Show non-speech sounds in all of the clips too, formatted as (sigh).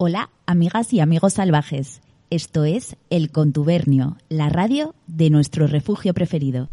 Hola, amigas y amigos salvajes. Esto es El Contubernio, la radio de nuestro refugio preferido.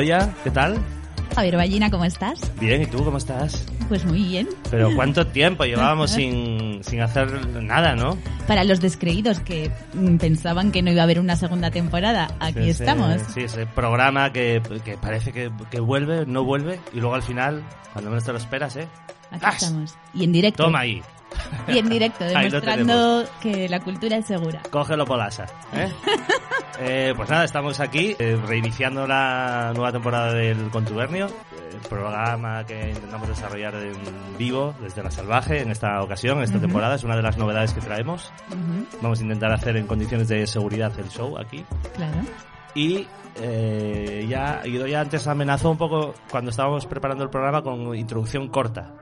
Idoya, ¿qué tal? Javier Ballina, ¿cómo estás? Bien, ¿y tú cómo estás? Pues muy bien. Pero ¿cuánto tiempo llevábamos (laughs) sin, sin hacer nada, no? Para los descreídos que mm, pensaban que no iba a haber una segunda temporada, aquí Ese- estamos. Sí, ese programa que, que parece que, que vuelve, no vuelve, y luego al final, cuando menos te lo esperas, ¿eh? Aquí ¡As! estamos. Y en directo. Toma ahí, Y en directo, (laughs) demostrando que la cultura es segura. cógelo por asa, ¿eh? (laughs) Eh, pues nada, estamos aquí eh, reiniciando la nueva temporada del Contubernio, el programa que intentamos desarrollar en vivo desde la salvaje en esta ocasión, en esta temporada. Es una de las novedades que traemos. Ujú, Vamos a intentar hacer en condiciones de seguridad el show aquí. claro. Y eh, ya Guido ya antes amenazó un poco cuando estábamos preparando el programa con introducción corta.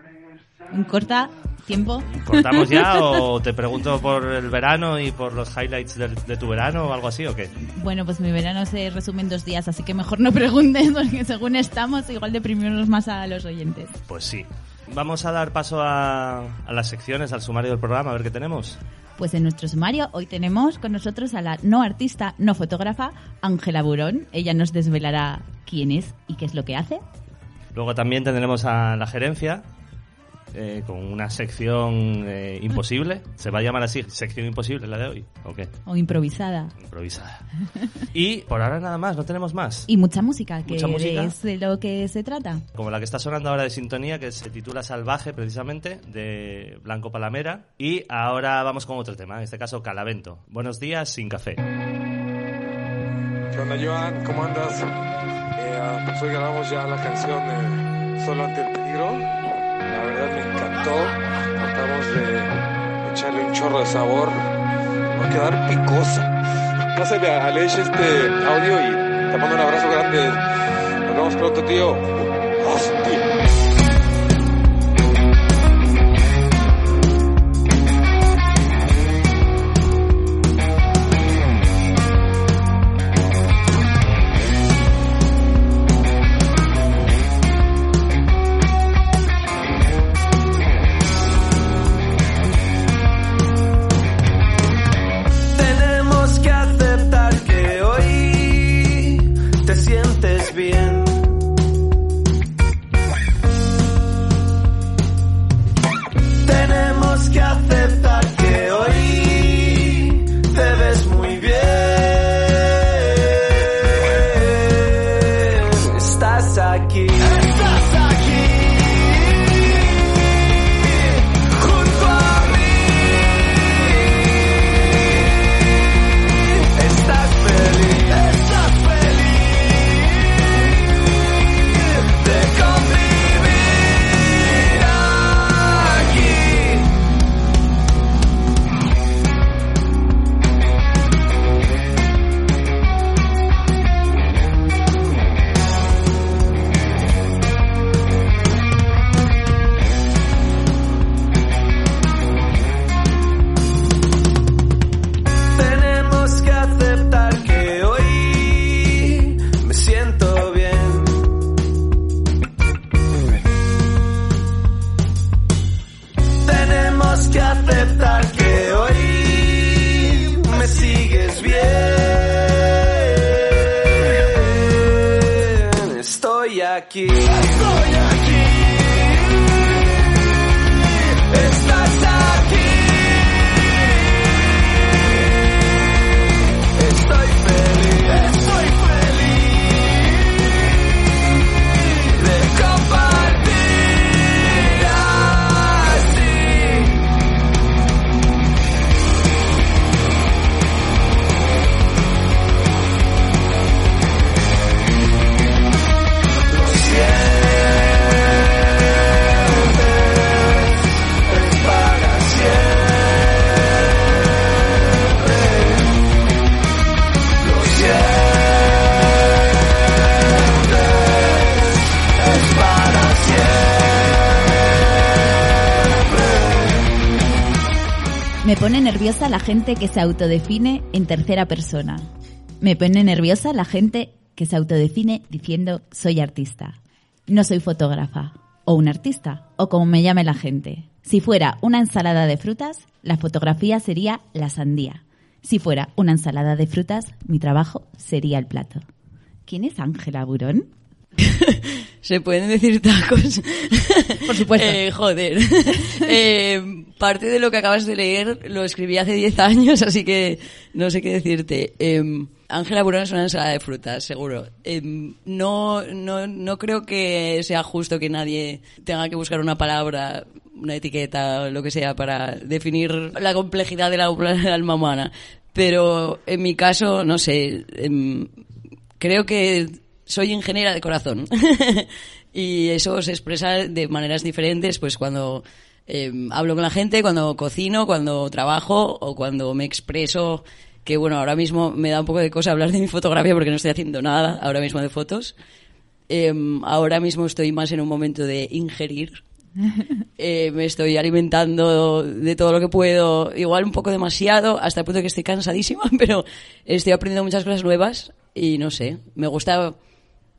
Un corta tiempo. ¿Cortamos ya o (laughs) te pregunto por el verano y por los highlights de, tu verano o algo así o qué? Bueno, pues mi verano se resume en dos días, así que mejor no preguntes, (laughs) porque según estamos, igual deprimimos más a los oyentes. Pues sí. Vamos a dar paso a, a las secciones, al sumario del programa, a ver qué tenemos. Pues en nuestro sumario hoy tenemos con nosotros a la no artista, no fotógrafa, Ángela Burón. Ella nos desvelará quién es y qué es lo que hace. Luego también tendremos a la gerencia eh, con una sección eh, imposible. ¿Se va a llamar así? ¿Sección imposible la de hoy? ¿O qué? O improvisada. Improvisada. Y por ahora nada más, no tenemos más. Y mucha música, que Mucha música. es de lo que se trata. Como la que está sonando ahora de sintonía, que se titula Salvaje, precisamente, de Blanco Palamera. Y ahora vamos con otro tema, en este caso Calavento. Buenos días sin café. ¿Qué onda, Joan? ¿Cómo andas? Eh, ah, pues hoy grabamos ya la canción de Solo ante el peligro. La verdad me encantó. Tratamos de echarle un chorro de sabor. Va a quedar picosa. Pásale a Aleix este audio y te mando un abrazo grande. Nos vemos pronto, tío. Nerviosa la gente que se autodefine en tercera persona. Me pone nerviosa la gente que se autodefine diciendo soy artista. No soy fotógrafa. O un artista. O como me llame la gente. Si fuera una ensalada de frutas, la fotografía sería la sandía. Si fuera una ensalada de frutas, mi trabajo sería el plato. ¿Quién es Ángela Burón? (laughs) Se pueden decir tacos. Por supuesto. (laughs) Eh, joder. (laughs) Eh, parte de lo que acabas de leer lo escribí hace 10 años, así que no sé qué decirte. Eh, Ángela Burón es una ensalada de frutas, seguro. Eh, no, no, no creo que sea justo que nadie tenga que buscar una palabra, una etiqueta o lo que sea para definir la complejidad de la, del alma humana. Pero en mi caso, no sé, em, creo que soy ingeniera de corazón. (laughs) y eso se expresa de maneras diferentes, pues cuando eh, hablo con la gente, cuando cocino, cuando trabajo o cuando me expreso. Que bueno, ahora mismo me da un poco de cosa hablar de mi fotografía porque no estoy haciendo nada ahora mismo de fotos. Em, ahora mismo estoy más en un momento de ingerir. (laughs) Eh, me estoy alimentando de todo lo que puedo, igual un poco demasiado, hasta el punto de que estoy cansadísima, (laughs) pero estoy aprendiendo muchas cosas nuevas y no sé, me gusta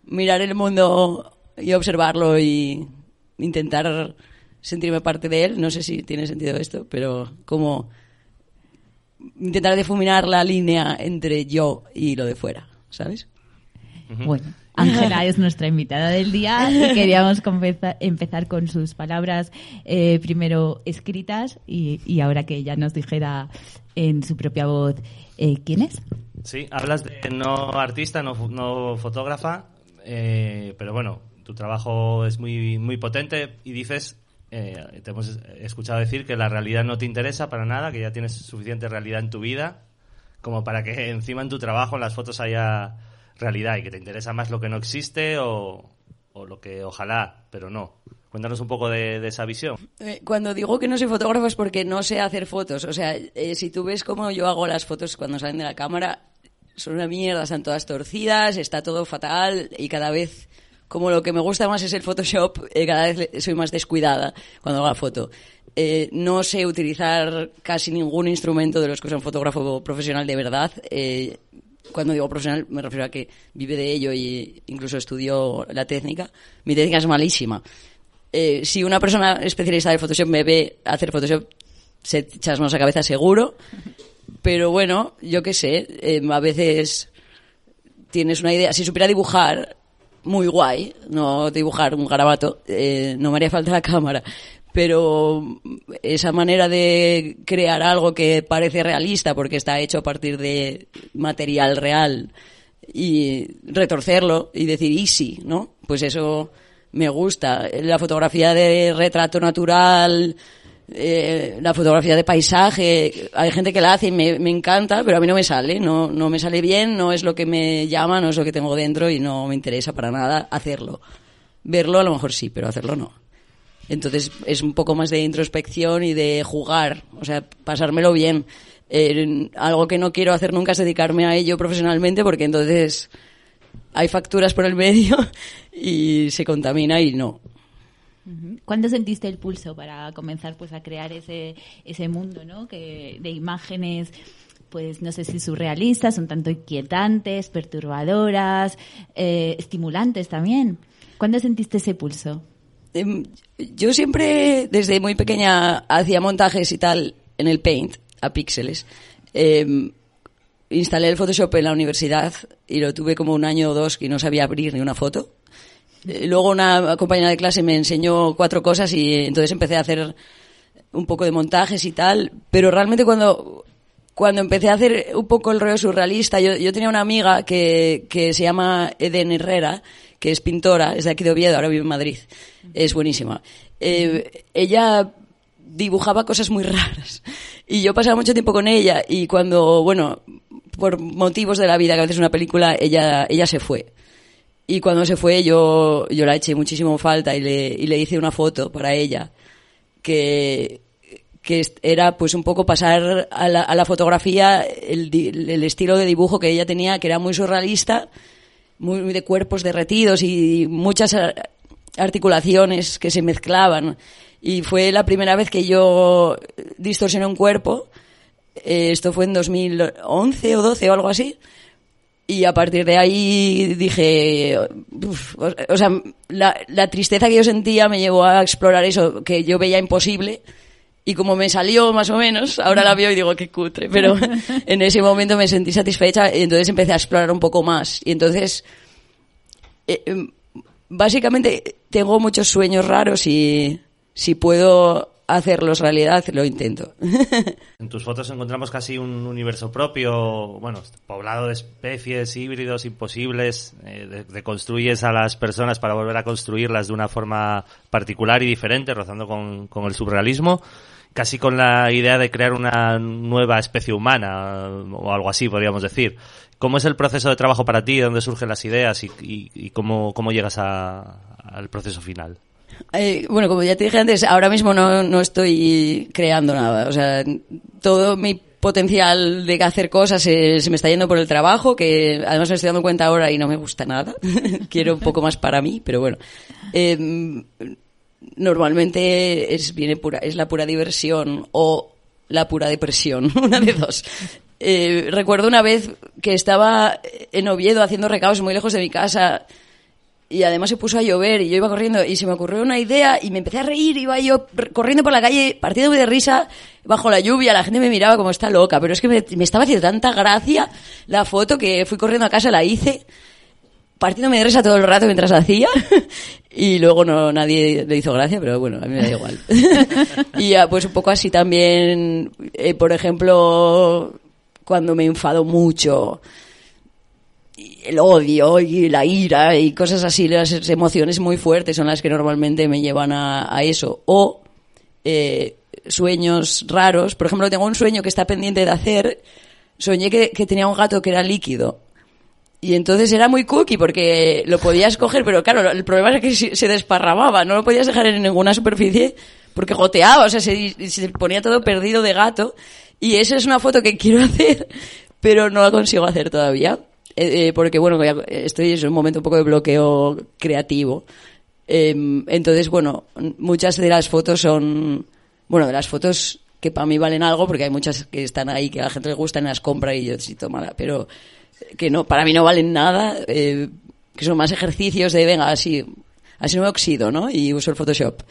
mirar el mundo y observarlo y intentar sentirme parte de él. No sé si tiene sentido esto, pero como intentar difuminar la línea entre yo y lo de fuera, ¿sabes? Bueno, Ángela (laughs) es nuestra invitada del día y queríamos empezar con sus palabras eh, primero escritas y, y ahora que ella nos dijera en su propia voz eh, quién es. Sí, hablas de no artista, no, no fotógrafa, eh, pero bueno, tu trabajo es muy, muy potente y dices, eh, te hemos escuchado decir que la realidad no te interesa para nada, que ya tienes suficiente realidad en tu vida como para que encima en tu trabajo, en las fotos haya realidad y que te interesa más lo que no existe o, lo que ojalá, pero no. Cuéntanos un poco de, de esa visión. Eh, Cuando digo que no soy fotógrafo es porque no sé hacer fotos. O sea, eh, si tú ves cómo yo hago las fotos cuando salen de la cámara, son una mierda, están todas torcidas, está todo fatal y cada vez, como lo que me gusta más es el Photoshop, eh, cada vez soy más descuidada cuando hago la foto. Eh, no sé utilizar casi ningún instrumento de los que usa un fotógrafo profesional de verdad. Eh, cuando digo profesional me refiero a que vive de ello y incluso estudió la técnica. Mi técnica es malísima. Eh, si una persona especialista de Photoshop me ve hacer Photoshop, se echa las manos a la cabeza seguro. Pero bueno, yo qué sé, eh, a veces tienes una idea. Si supiera dibujar, muy guay, no dibujar un garabato, eh, no me haría falta la cámara. Pero esa manera de crear algo que parece realista porque está hecho a partir de material real y retorcerlo y decir easy, ¿no? Pues eso me gusta. La fotografía de retrato natural, eh, la fotografía de paisaje, hay gente que la hace y me, me encanta, pero a mí no me sale, no, no me sale bien, no es lo que me llama, no es lo que tengo dentro y no me interesa para nada hacerlo. Verlo a lo mejor sí, pero hacerlo no. Entonces es un poco más de introspección y de jugar, o sea, pasármelo bien. Eh, algo que no quiero hacer nunca es dedicarme a ello profesionalmente porque entonces hay facturas por el medio (laughs) y se contamina y no. ¿Cuándo sentiste el pulso para comenzar pues a crear ese, ese mundo ¿no? que, de imágenes, pues no sé si surrealistas, un tanto inquietantes, perturbadoras, eh, estimulantes también? ¿Cuándo sentiste ese pulso? Em, Yo siempre, desde muy pequeña, hacía montajes y tal en el Paint, a píxeles. Em, instalé el Photoshop en la universidad y lo tuve como un año o dos que no sabía abrir ni una foto. Luego una compañera de clase me enseñó cuatro cosas y entonces empecé a hacer un poco de montajes y tal. Pero realmente cuando, cuando empecé a hacer un poco el rollo surrealista, yo, yo tenía una amiga que, que se llama Eden Herrera, que es pintora, es de aquí de Oviedo, ahora vive en Madrid. Es buenísima. Eh, ella dibujaba cosas muy (laughs) raras. Y yo pasaba mucho tiempo con ella y cuando, bueno, por motivos de la vida, que a veces una película, ella, ella se fue. Y cuando se fue yo, yo la eché muchísimo falta y le, y le hice una foto para ella que, que era pues un poco pasar a la, a la fotografía el, el estilo de dibujo que ella tenía, que era muy surrealista, muy de cuerpos derretidos y muchas ar- articulaciones que se mezclaban. Y fue la primera vez que yo distorsioné un cuerpo. Eh, esto fue en 2011 o 12 o algo así. Y a partir de ahí dije, uf, o, sea, la, la tristeza que yo sentía me llevó a explorar eso que yo veía imposible. Y como me salió más o menos, ahora la veo y digo qué cutre, pero (laughs) en ese momento me sentí satisfecha y entonces empecé a explorar un poco más. Y entonces, eh, em, básicamente tengo muchos sueños raros y si puedo hacerlos realidad, lo intento. (laughs) En tus fotos encontramos casi un universo propio, bueno, poblado de especies, híbridos, imposibles. eh, de- deconstruyes a las personas para volver a construirlas de una forma particular y diferente, rozando con, el surrealismo. Casi con la idea de crear una nueva especie humana, o algo así, podríamos decir. ¿Cómo es el proceso de trabajo para ti? ¿De dónde surgen las ideas? ¿Y, cómo, llegas al proceso final? Eh, bueno, como ya te dije antes, ahora mismo no, no estoy creando nada. O sea, todo mi potencial de hacer cosas se, se me está yendo por el trabajo, que además me estoy dando cuenta ahora y no me gusta nada. (laughs) Quiero un poco más para mí, pero bueno. Eh, normalmente es, viene pura, es la pura diversión o la pura depresión, (laughs) una de dos. Eh, recuerdo una vez que estaba en Oviedo haciendo recados muy lejos de mi casa y además se puso a llover y yo iba corriendo y se me ocurrió una idea y me empecé a reír, iba yo corriendo por la calle partiéndome de risa bajo la lluvia, la gente me miraba como está loca, pero es que me, me estaba haciendo tanta gracia la foto que fui corriendo a casa, la hice, partiéndome de risa todo el rato mientras la hacía (laughs) y luego no nadie le hizo gracia, pero bueno, a mí me da igual. (laughs) y pues un poco así también, eh, por ejemplo, cuando me enfado mucho, el odio y la ira y cosas así, las emociones muy fuertes son las que normalmente me llevan a, eso. O eh, sueños raros. Por ejemplo, tengo un sueño que está pendiente de hacer. Soñé que, tenía un gato que era líquido. Y entonces era muy cookie porque lo podías coger, pero claro, el problema era que se se desparramaba, no lo podías dejar en ninguna superficie porque goteaba, o sea, se, se ponía todo perdido de gato. Y esa es una foto que quiero (laughs) hacer, pero no la consigo hacer todavía. Eh, eh, porque bueno, estoy en un momento un poco de bloqueo creativo. Eh, entonces, bueno, muchas de las fotos son, bueno, de las fotos que para mí valen algo, porque hay muchas que están ahí que a la gente le gustan las compra y yo sí tómala, pero que no, para mí no valen nada, eh, que son más ejercicios de, venga, así, así no me oxido, ¿no? Y uso el Photoshop.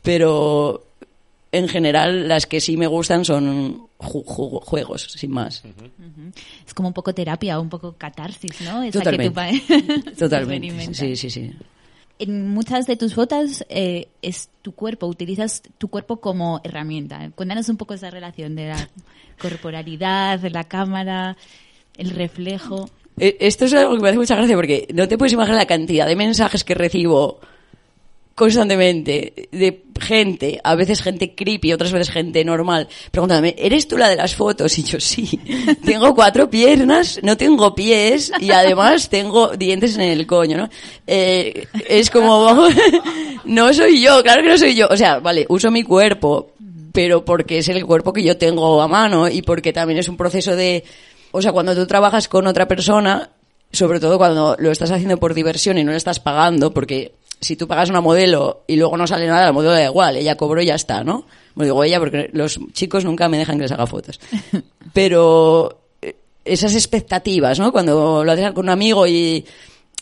Pero en general las que sí me gustan son ju- ju- juegos, sin más. Es como un poco terapia, un poco catarsis, ¿no? Esa Totalmente. que tú (laughs) Totalmente. Sí, sí, sí. En muchas de tus fotos eh, es tu cuerpo, utilizas tu cuerpo como herramienta. Cuéntanos un poco esa relación de la corporalidad, de la cámara, el reflejo. Eh, Esto es algo que me hace mucha gracia porque no te puedes imaginar la cantidad de mensajes que recibo constantemente de gente, a veces gente creepy, otras veces gente normal, preguntándome, ¿eres tú la de las fotos? Y yo, sí, (laughs) tengo cuatro piernas, no tengo pies y además tengo dientes en el coño, ¿no? Eh, es como, (laughs) no soy yo, claro que no soy yo. O sea, vale, uso mi cuerpo, pero porque es el cuerpo que yo tengo a mano y porque también es un proceso de, o sea, cuando tú trabajas con otra persona, sobre todo cuando lo estás haciendo por diversión y no le estás pagando, porque si tú pagas una modelo y luego no sale nada, la modelo da igual, ella cobró y ya está, ¿no? Me digo ella porque los chicos nunca me dejan que les haga fotos. (laughs) Pero eh, esas expectativas, ¿no? Cuando lo haces con un amigo y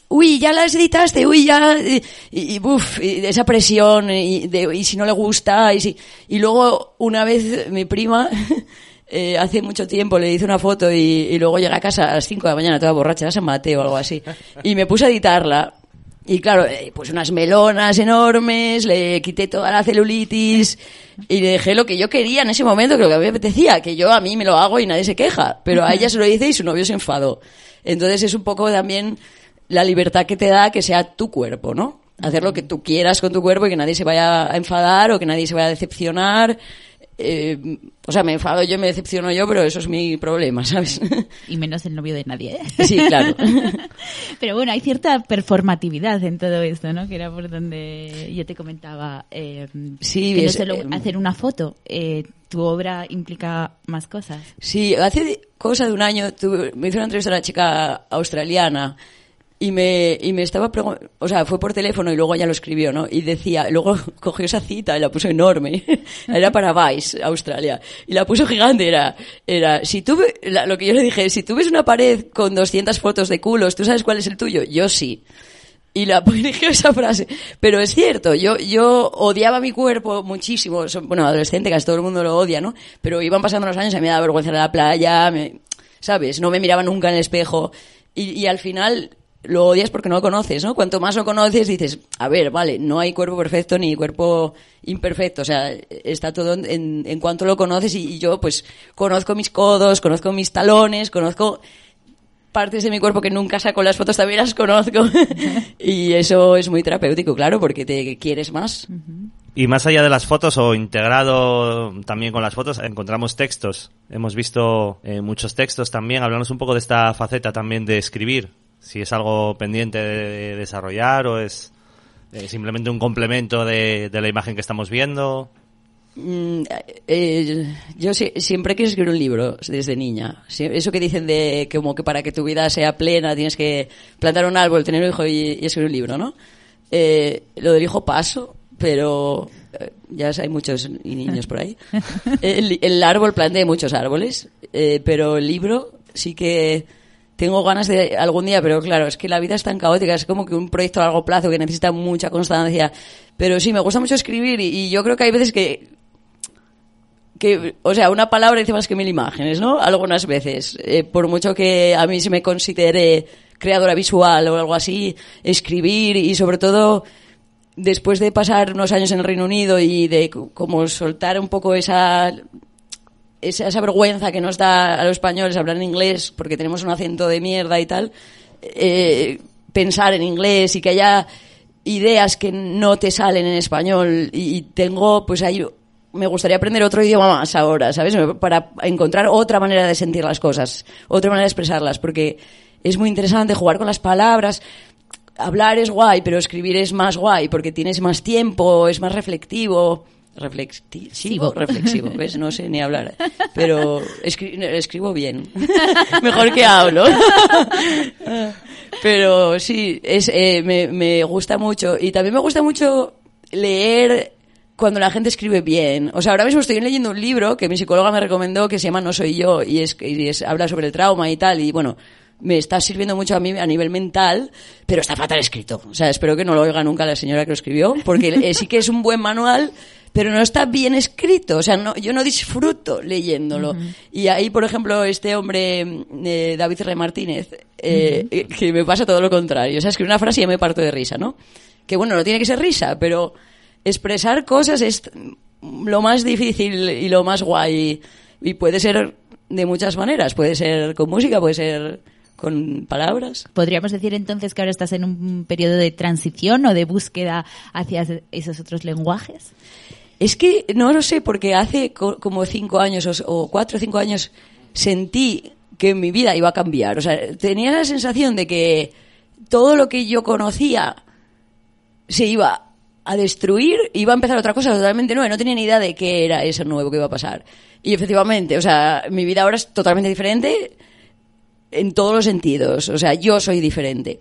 uy, ya las editaste, uy, ya, y, y, esa presión, y, de, y si no le gusta, y si, y luego una vez mi prima, (laughs) eh, hace mucho tiempo le hice una foto y, luego llegué a casa a las 5 de la mañana toda borracha, San Mateo o algo así, y me puse a editarla, Y claro, eh, pues unas melonas enormes, le quité toda la celulitis y le dejé lo que yo quería en ese momento, que lo que me apetecía, que yo a mí me lo hago y nadie se queja, pero a ella se lo hice y su novio se enfadó. Entonces es un poco también la libertad que te da que sea tu cuerpo, ¿no? Hacer lo que tú quieras con tu cuerpo y que nadie se vaya a enfadar o que nadie se vaya a decepcionar. Eh, o sea, me enfado yo, me decepciono yo, pero eso es mi problema, (laughs) ¿sabes? Y menos el novio de nadie. ¿eh? Sí, claro. (laughs) Pero bueno, hay cierta performatividad en todo esto, ¿no? Que era por donde yo te comentaba. eh, Sí, que no es, solo eh, hacer una foto. eh, tu obra implica más cosas. Sí, hace cosa de un año tuve- me hizo una entrevista a una chica australiana y me, y me estaba o sea, fue por teléfono y luego ya lo escribió, ¿no? Y decía, luego (laughs) cogió esa cita y la puso enorme. (laughs) era para Vice, Australia. Y la puso gigante, era, era, si tú, lo que yo le dije, si tú ves una pared con 200 fotos de culos, ¿tú sabes cuál es el tuyo? Yo sí. Y la (laughs) eligió esa frase. Pero es cierto, yo, yo odiaba mi cuerpo muchísimo. Bueno, adolescente, casi todo el mundo lo odia, ¿no? Pero iban pasando los años, a mí me daba vergüenza a la playa, me- ¿sabes? No me miraba nunca en el espejo. Y, y al final lo odias porque no lo conoces, ¿no? Cuanto más lo conoces, dices, a ver, vale, no hay cuerpo perfecto ni cuerpo imperfecto. O sea, está todo en, cuanto lo conoces y, y yo, pues, conozco mis codos, conozco mis talones, conozco partes de mi cuerpo que nunca saco las fotos también las conozco (laughs) y eso es muy terapéutico claro porque te quieres más Y más allá de las fotos o integrado también con las fotos, encontramos textos. Hemos visto eh, muchos textos también. Hablamos un poco de esta faceta también de escribir. Si es algo pendiente de desarrollar o es eh, simplemente un complemento de, de la imagen que estamos viendo. Mm, eh, yo si- siempre quise escribir un libro desde niña. Eso que dicen de que como que para que tu vida sea plena tienes que plantar un árbol tener un hijo y, y escribir un libro no Eh, lo del hijo paso pero eh, ya hay muchos niños por ahí. (laughs) El, el árbol planté muchos árboles eh, pero el libro sí que tengo ganas de algún día, pero claro, es que la vida es tan caótica, es como que un proyecto a largo plazo que necesita mucha constancia. Pero sí, me gusta mucho escribir y, yo creo que hay veces que, que, o sea, una palabra dice más que mil imágenes, ¿no? Algunas veces. Eh, por mucho que a mí se me considere creadora visual o algo así, escribir y sobre todo después de pasar unos años en el Reino Unido y de como soltar un poco esa esa, esa vergüenza que nos da a los españoles hablar en inglés porque tenemos un acento de mierda y tal, eh, pensar en inglés y que haya ideas que no te salen en español y, tengo, pues ahí me gustaría aprender otro idioma más ahora, ¿sabes? Para encontrar otra manera de sentir las cosas, otra manera de expresarlas, porque es muy interesante jugar con las palabras. Hablar es guay, pero escribir es más guay porque tienes más tiempo, es más reflectivo. Reflexivo, reflexivo, ¿ves? No sé ni hablar. Pero escri- escribo bien. (laughs) Mejor que hablo. Pero sí, es, eh, me, me gusta mucho. Y también me gusta mucho leer cuando la gente escribe bien. O sea, ahora mismo estoy leyendo un libro que mi psicóloga me recomendó que se llama No soy yo y es, y es habla sobre el trauma y tal. Y bueno, me está sirviendo mucho a mí a nivel mental, pero está fatal escrito. O sea, espero que no lo oiga nunca la señora que lo escribió, porque sí que es un buen manual, pero no está bien escrito. O sea, no, yo no disfruto leyéndolo. Y ahí, por ejemplo, este hombre, eh, David R. Martínez, eh, eh, que me pasa todo lo contrario. O sea, escribe una frase y ya me parto de risa, ¿no? Que bueno, no tiene que ser risa, pero expresar cosas es lo más difícil y lo más guay. Y puede ser de muchas maneras. Puede ser con música, puede ser con palabras. ¿Podríamos decir entonces que ahora estás en un periodo de transición o de búsqueda hacia esos otros lenguajes? Es que no lo sé, porque hace co- como cinco años o, cuatro o cinco años sentí que mi vida iba a cambiar. O sea, tenía la sensación de que todo lo que yo conocía se iba a destruir, iba a empezar otra cosa totalmente nueva. No tenía ni idea de qué era eso nuevo que iba a pasar. Y efectivamente, o sea, mi vida ahora es totalmente diferente en todos los sentidos. O sea, yo soy diferente.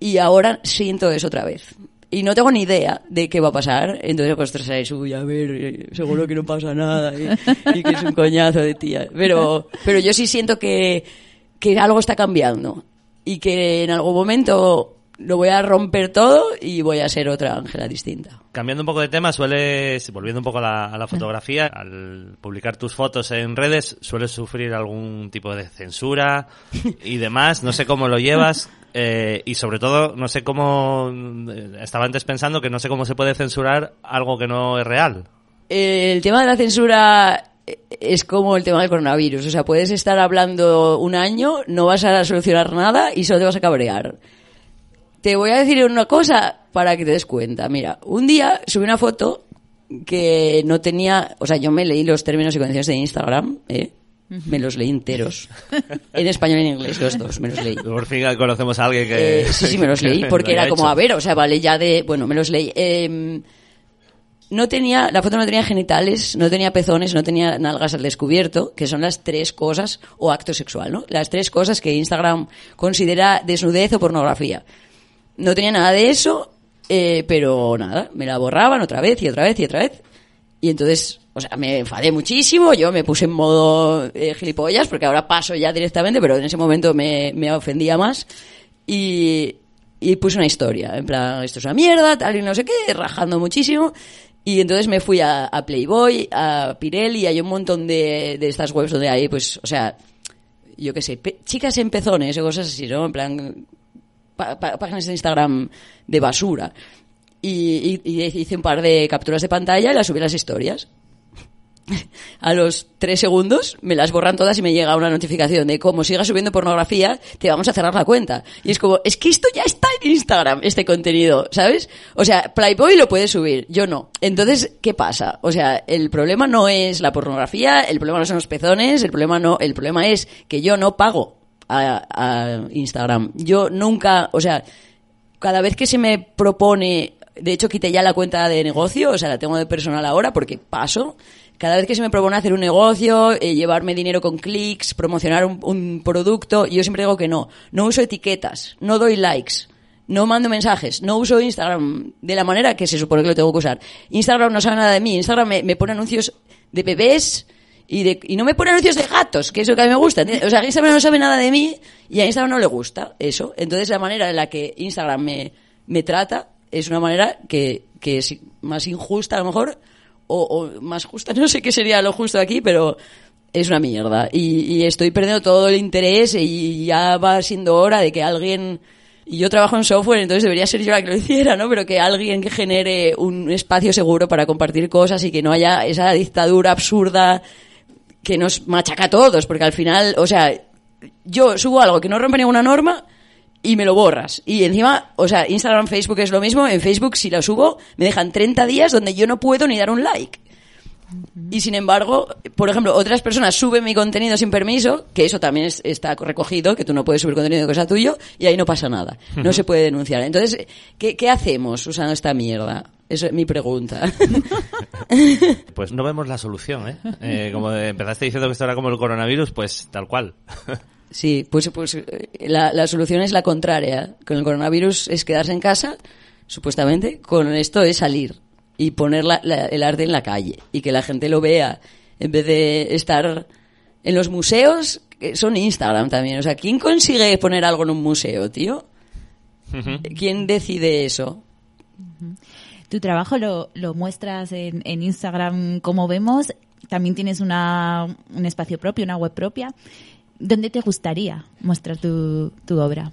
Y ahora siento eso otra vez. Y no tengo ni idea de qué va a pasar. Entonces, pues, traes, uy, a ver, eh, seguro que no pasa nada y, y que es un coñazo de tía. Pero, pero yo sí siento que, que algo está cambiando y que en algún momento lo voy a romper todo y voy a ser otra Ángela distinta. Cambiando un poco de tema, sueles, volviendo un poco a la, a la fotografía, al publicar tus fotos en redes, sueles sufrir algún tipo de censura y demás. No sé cómo lo llevas. Eh, y sobre todo, no sé cómo. eh, Estaba antes pensando que no sé cómo se puede censurar algo que no es real. El tema de la censura eh, es como el tema del coronavirus. O sea, puedes estar hablando un año, no vas a solucionar nada y solo te vas a cabrear. Te voy a decir una cosa para que te des cuenta. Mira, un día subí una foto que no tenía... O sea, yo me leí los términos y condiciones de Instagram, ¿eh? Me los leí enteros. (laughs) En español y en inglés, los dos, me los leí. Por fin conocemos a alguien que. Eh, sí, sí, me los (laughs) leí, que porque era como, hecho. a ver, o sea, vale, ya de... Bueno, me los leí. Eh, no tenía, la foto no tenía genitales, no tenía pezones, no tenía nalgas al descubierto, que son las tres cosas, o acto sexual, ¿no? Las tres cosas que Instagram considera desnudez o pornografía. No tenía nada de eso, eh, pero nada, me la borraban otra vez y otra vez y otra vez. Y entonces, o sea, me enfadé muchísimo, yo me puse en modo eh, gilipollas, porque ahora paso ya directamente, pero en ese momento me, me ofendía más. Y, y puse una historia, en plan, esto es una mierda, tal y no sé qué, rajando muchísimo. Y entonces me fui a, a Playboy, a Pirelli, y hay un montón de, de estas webs donde hay, pues, o sea, yo qué sé, chicas en pezones o cosas así, ¿no? En plan, páginas de Instagram de basura. Y, y- y hice un par de capturas de pantalla y las subí a las historias. A los tres segundos me las borran todas y me llega una notificación de como sigas subiendo pornografía, te vamos a cerrar la cuenta. Y es como, es que esto ya está en Instagram, este contenido, ¿sabes? O sea, Playboy lo puede subir, yo no. Entonces, ¿qué pasa? O sea, el problema no es la pornografía, el problema no son los pezones, el problema no, el problema es que yo no pago a, a Instagram. Yo nunca, o sea, cada vez que se me propone, de hecho quité ya la cuenta de negocio, o sea, la tengo de personal ahora porque paso. Cada vez que se me propone hacer un negocio, eh, llevarme dinero con clics, promocionar un, producto, yo siempre digo que no. No uso etiquetas, no doy likes, no mando mensajes, no uso Instagram de la manera que se supone que lo tengo que usar. Instagram no sabe nada de mí, Instagram me, pone anuncios de bebés y, de, y no me pone anuncios de gatos, que es lo que a mí me gusta. O sea, Instagram no sabe nada de mí y a Instagram no le gusta eso. Entonces la manera en la que Instagram me, me trata es una manera que, que es más injusta a lo mejor o, o más justa, (laughs) no sé qué sería lo justo aquí, pero es una mierda. Y, y estoy perdiendo todo el interés y ya va siendo hora de que alguien... Y yo trabajo en software, entonces debería ser yo la que lo (laughs) hiciera, ¿no? Pero que alguien que genere un espacio seguro para compartir cosas y que no haya esa dictadura absurda que nos machaca a todos, porque al final, o sea, yo subo algo que no rompe ninguna norma y me lo borras. Y encima, o sea, Instagram, Facebook es lo mismo. En Facebook, si lo subo, me dejan 30 días donde yo no puedo ni dar un like. Y sin embargo, por ejemplo, otras personas suben mi contenido sin permiso, que eso también es- está recogido, que tú no puedes subir contenido que sea tuyo, y ahí no pasa nada. No se puede denunciar. Entonces, ¿qué, qué hacemos usando esta mierda? Esa es mi pregunta. (laughs) Pues no vemos la solución, ¿eh? Eh, como empezaste diciendo que esto era como el coronavirus, pues tal cual. Sí, pues, pues eh, la, la solución es la contraria. Con el coronavirus es quedarse en casa, supuestamente. Con esto es salir y poner la- la- el arte en la calle y que la gente lo vea en vez de estar en los museos, que son Instagram también. O sea, ¿quién consigue poner algo en un museo, tío? ¿Quién decide eso? Tu trabajo lo, lo muestras en, en Instagram, como vemos. También tienes una, un espacio propio, una web propia. ¿Dónde te gustaría mostrar tu, tu obra?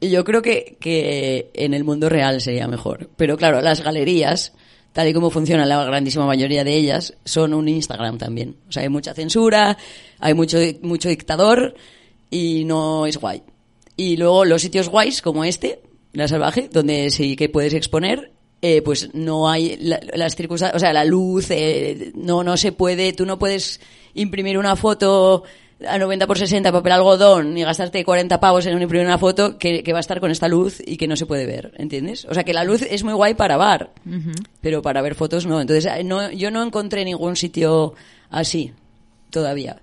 Yo creo que, que en el mundo real sería mejor. Pero claro, las galerías, tal y como funcionan la grandísima mayoría de ellas, son un Instagram también. O sea, hay mucha censura, hay mucho, mucho dictador y no es guay. Y luego los sitios guays como este, La Salvaje, donde sí que puedes exponer, eh, pues no hay la- las circunstancias, o sea, la luz, eh, no, no se puede, tú no puedes imprimir una foto a 90 por 60 papel algodón y gastarte 40 pavos en imprimir una foto que, que va a estar con esta luz y que no se puede ver, ¿entiendes? O sea, que la luz es muy guay para bar, pero para ver fotos no. Entonces, eh, no, yo no encontré ningún sitio así todavía.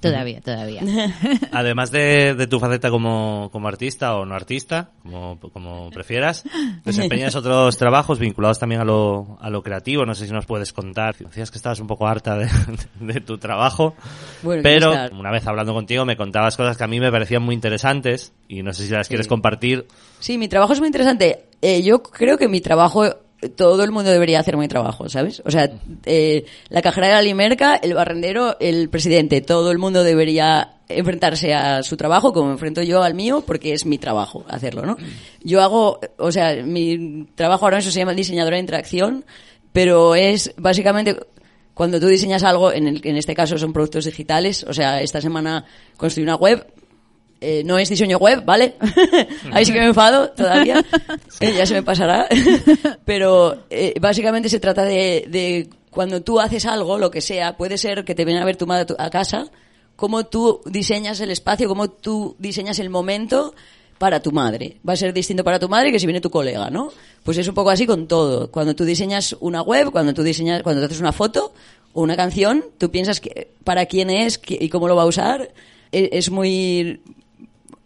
Todavía, todavía. (laughs) Además de, de tu faceta como, como artista o no artista, como, como prefieras, desempeñas otros trabajos vinculados también a lo, a lo creativo. No sé si nos puedes contar. Decías que estabas un poco harta de, (laughs) de tu trabajo, Bueno, pero una vez hablando contigo me contabas cosas que a mí me parecían muy interesantes y no sé si las quieres compartir. Sí, mi trabajo es muy interesante. Eh, yo creo que mi trabajo todo el mundo debería hacer mi trabajo, ¿sabes? O sea, eh, la cajera de la limerca, el barrendero, el presidente, todo el mundo debería enfrentarse a su trabajo como enfrento yo al mío porque es mi trabajo hacerlo, ¿no? Yo hago, o sea, mi trabajo ahora mismo se llama diseñadora de interacción, pero es básicamente cuando tú diseñas algo, en, el, en este caso son productos digitales, o sea, esta semana construí una web, eh, no es diseño web, ¿vale? (laughs) Ahí sí que me enfado todavía, (laughs) Eh, ya se me pasará. (laughs) Pero eh, básicamente se trata de, de cuando tú haces algo, lo que sea, puede ser que te viene a ver tu madre a casa, cómo tú diseñas el espacio, cómo tú diseñas el momento para tu madre. Va a ser distinto para tu madre que si viene tu colega, ¿no? Pues es un poco así con todo. Cuando tú diseñas una web, cuando tú diseñas, cuando te haces una foto o una canción, tú piensas que para quién es y cómo lo va a usar. E- Es muy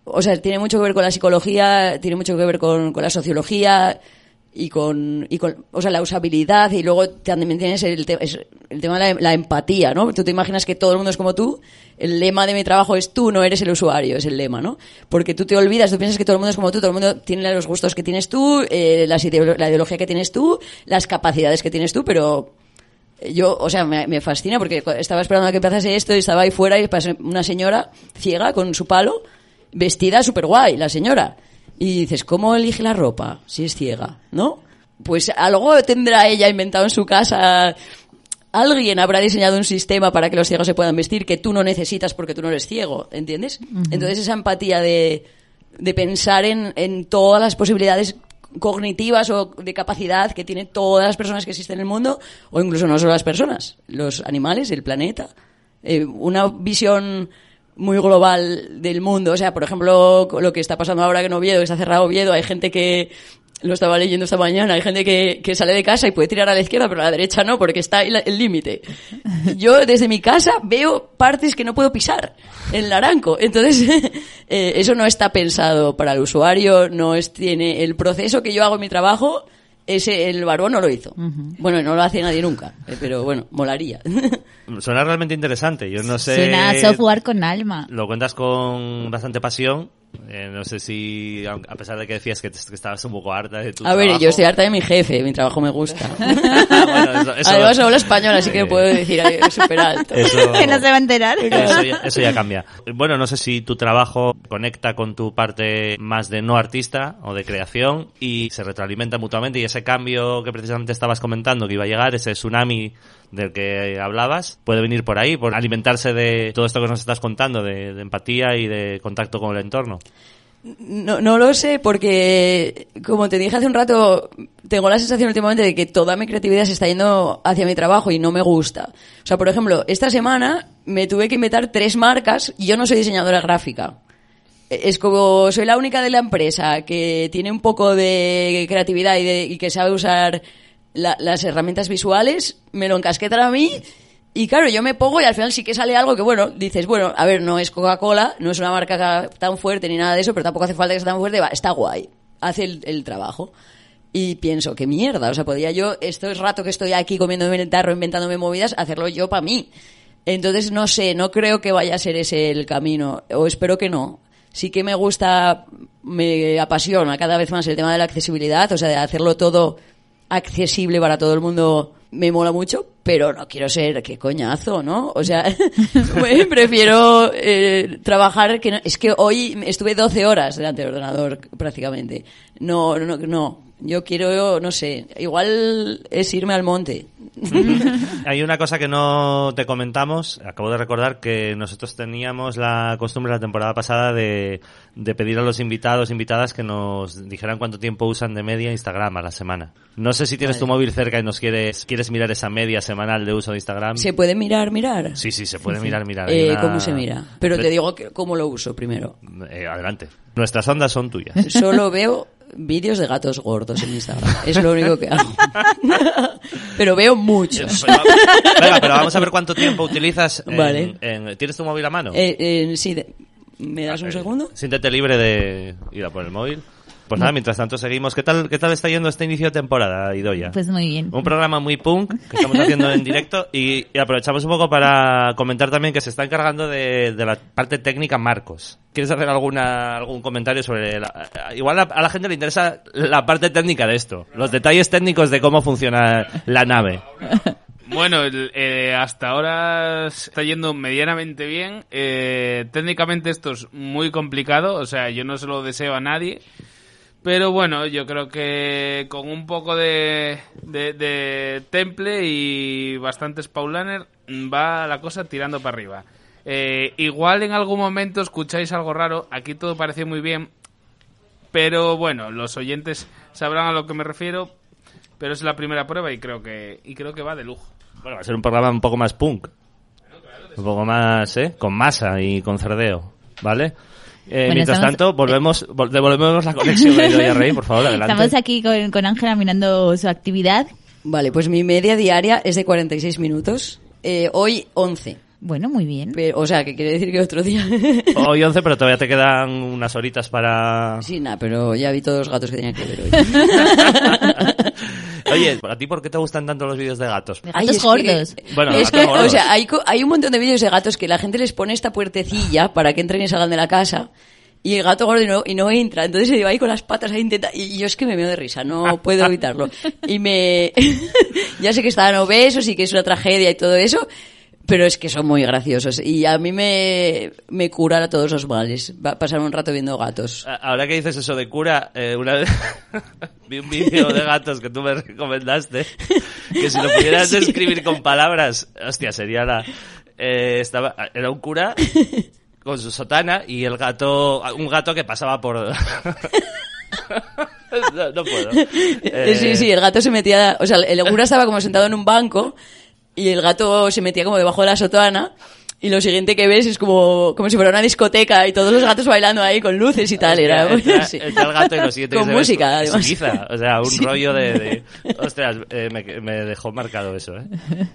o sea, tiene mucho que ver con la psicología, tiene mucho que ver con, la sociología y con, o sea, la usabilidad y luego también tienes el, es el tema de la, empatía, ¿no? Tú te imaginas que todo el mundo es como tú, el lema de mi trabajo es tú, no eres el usuario, es el lema, ¿no? Porque tú te olvidas, tú piensas que todo el mundo es como tú, todo el mundo tiene los gustos que tienes tú, eh, las la ideología que tienes tú, las capacidades que tienes tú, pero yo, o sea, me, me fascina porque estaba esperando a que empezase esto y estaba ahí fuera y pasé una señora ciega con su palo, vestida súper guay, la señora. Y dices, ¿cómo elige la ropa si es ciega? ¿No? Pues algo tendrá ella inventado en su casa. Alguien habrá diseñado un sistema para que los ciegos se puedan vestir que tú no necesitas porque tú no eres ciego, ¿entiendes? Entonces esa empatía de, de pensar en, en todas las posibilidades cognitivas o de capacidad que tienen todas las personas que existen en el mundo, o incluso no solo las personas, los animales, el planeta. Eh, una visión muy global del mundo. O sea, por ejemplo, lo que está pasando ahora que en Oviedo, que está cerrado Oviedo, hay gente que, lo estaba leyendo esta mañana, hay gente que, que sale de casa y puede tirar a la izquierda, pero a la derecha no, porque está el límite. Yo desde mi casa veo partes que no puedo pisar en Laranco. Entonces, (laughs) eh, eso no está pensado para el usuario, no es, tiene el proceso que yo hago en mi trabajo, ese el barbón no lo hizo. Bueno, no lo hace nadie nunca, eh, pero bueno, molaría. (laughs) Suena realmente interesante. Yo no sé. Suena software con alma. Lo cuentas con bastante pasión. Eh, no sé si, a a pesar de que decías que, te- que estabas un poco harta de tu A ver, yo estoy harta de mi jefe, mi trabajo me gusta. (laughs) Bueno, eso- eso- Además hablo (laughs) español, así que Eh, puedo decir eh, súper alto. (laughs) Eso, Que no se va a enterar. eso ya, eso ya cambia. Bueno, no sé si tu trabajo conecta con tu parte más de no artista o de creación y se retroalimenta mutuamente y ese cambio que precisamente estabas comentando que iba a llegar, ese tsunami del que hablabas, puede venir por ahí, por alimentarse de todo esto que nos estás contando, de, empatía y de contacto con el entorno. No, no lo sé porque, como te dije hace un rato, tengo la sensación últimamente de que toda mi creatividad se está yendo hacia mi trabajo y no me gusta. O sea, por ejemplo, esta semana me tuve que inventar tres marcas y yo no soy diseñadora gráfica. Es como soy la única de la empresa que tiene un poco de creatividad y que sabe usar la- las herramientas visuales, me lo encasquetan a mí y claro, yo me pongo y al final sí que sale algo que, bueno, dices, bueno, a ver, no es Coca-Cola, no es una marca ca- tan fuerte ni nada de eso, pero tampoco hace falta que sea tan fuerte, va, está guay, hace el, trabajo. Y pienso, qué mierda, o sea, podría yo, esto es rato que estoy aquí comiéndome el tarro, inventándome movidas, hacerlo yo para mí. Entonces, no sé, no creo que vaya a ser ese el camino, o espero que no. Sí que me gusta, me apasiona cada vez más el tema de la accesibilidad, o sea, de hacerlo todo accesible para todo el mundo me mola mucho, pero no quiero ser, qué coñazo, ¿no? O sea, (laughs) prefiero eh, trabajar, que no- es que hoy estuve 12 horas delante del ordenador prácticamente. No, no, no, yo quiero, no sé, igual es irme al monte. (laughs) Hay una cosa que no te comentamos. Acabo de recordar que nosotros teníamos la costumbre la temporada pasada de, de pedir a los invitados, invitadas, que nos dijeran cuánto tiempo usan de media Instagram a la semana. No sé si tienes tu móvil cerca y nos quieres, quieres mirar esa media semanal de uso de Instagram. ¿Se puede mirar, mirar? Sí, sí, se puede mirar, mirar. Eh, una- ¿Cómo se mira? Pero te digo que, cómo lo uso primero. Eh, adelante. Nuestras ondas son tuyas. Solo veo vídeos de gatos gordos en Instagram. Es lo único que hago. (laughs) Pero veo muchos. Venga, pero vamos a ver cuánto tiempo utilizas. en- Vale. en- ¿Tienes tu móvil a mano? Eh, eh, sí, de- ¿me das un segundo? Siéntete libre de ir a por el móvil. Pues nada, mientras tanto seguimos. ¿Qué tal, qué tal está yendo este inicio de temporada, Idoya? Pues muy bien. Un programa muy punk que estamos haciendo en directo y, y aprovechamos un poco para comentar también que se está encargando de, de la parte técnica Marcos. ¿Quieres hacer alguna, algún comentario sobre... la- igual a, a la gente le interesa la parte técnica de esto, los detalles técnicos de cómo funciona la nave. Bueno, el- eh, hasta ahora está yendo medianamente bien. Eh, técnicamente esto es muy complicado, o sea, yo no se lo deseo a nadie. Pero bueno, yo creo que con un poco de, de, de temple y bastantes paulaner va la cosa tirando para arriba. Eh, igual en algún momento escucháis algo raro, aquí todo parece muy bien, pero bueno, los oyentes sabrán a lo que me refiero, pero es la primera prueba y creo que, y creo que va de lujo. Bueno, va a ser un programa un poco más punk. Un poco más, ¿eh? Con masa y con cerdeo, ¿vale? Eh, Bueno, mientras estamos- tanto, volvemos, vol- devolvemos la conexión a Idoia Rey, por favor, adelante. Estamos aquí con con Ángela mirando su actividad. Vale, pues mi media diaria es de 46 minutos. Eh, hoy 11. Bueno, muy bien. Pero, o sea, que quiere decir que otro día... (laughs) Hoy 11, pero todavía te quedan unas horitas para... sí, nada, pero ya vi todos los gatos que tenía que ver hoy. (laughs) Oye, (laughs) ¿a ti por qué te gustan tanto los vídeos de gatos? De Ay, que- gordos. Bueno, es gatos que, gordos. o sea, hay, hay un montón de vídeos de gatos que la gente les pone esta puertecilla para que entren y salgan de la casa. Y el gato gordo y no, y no entra. Entonces se va ahí con las patas ahí intenta. Y yo es que me meo de risa, no puedo evitarlo. (laughs) Y me. (laughs) ya sé que estaban obesos y que es una tragedia y todo eso. Pero es que son muy graciosos. Y a mí me, me curan a todos los males. Va a pasar un rato viendo gatos. Ahora que dices eso de cura, eh, una vez (laughs) vi un vídeo de gatos que tú me recomendaste, que si lo pudieras (laughs) describir con palabras, hostia, sería la... eh, estaba, era un cura con su sotana y el gato, un gato que pasaba por... (laughs) no, no puedo. Eh, Sí, sí, el gato se metía, o sea, el cura estaba como sentado en un banco y el gato se metía como debajo de la sotana y lo siguiente que ves es como, como si fuera una discoteca y todos los gatos bailando ahí con luces y tal. Era, (laughs) Entra, sí. entra el gato y lo siguiente Con que música, es además. Ibiza, o sea, un Sí. rollo de... de- (laughs) ostras, eh, me, me dejó marcado eso, ¿eh?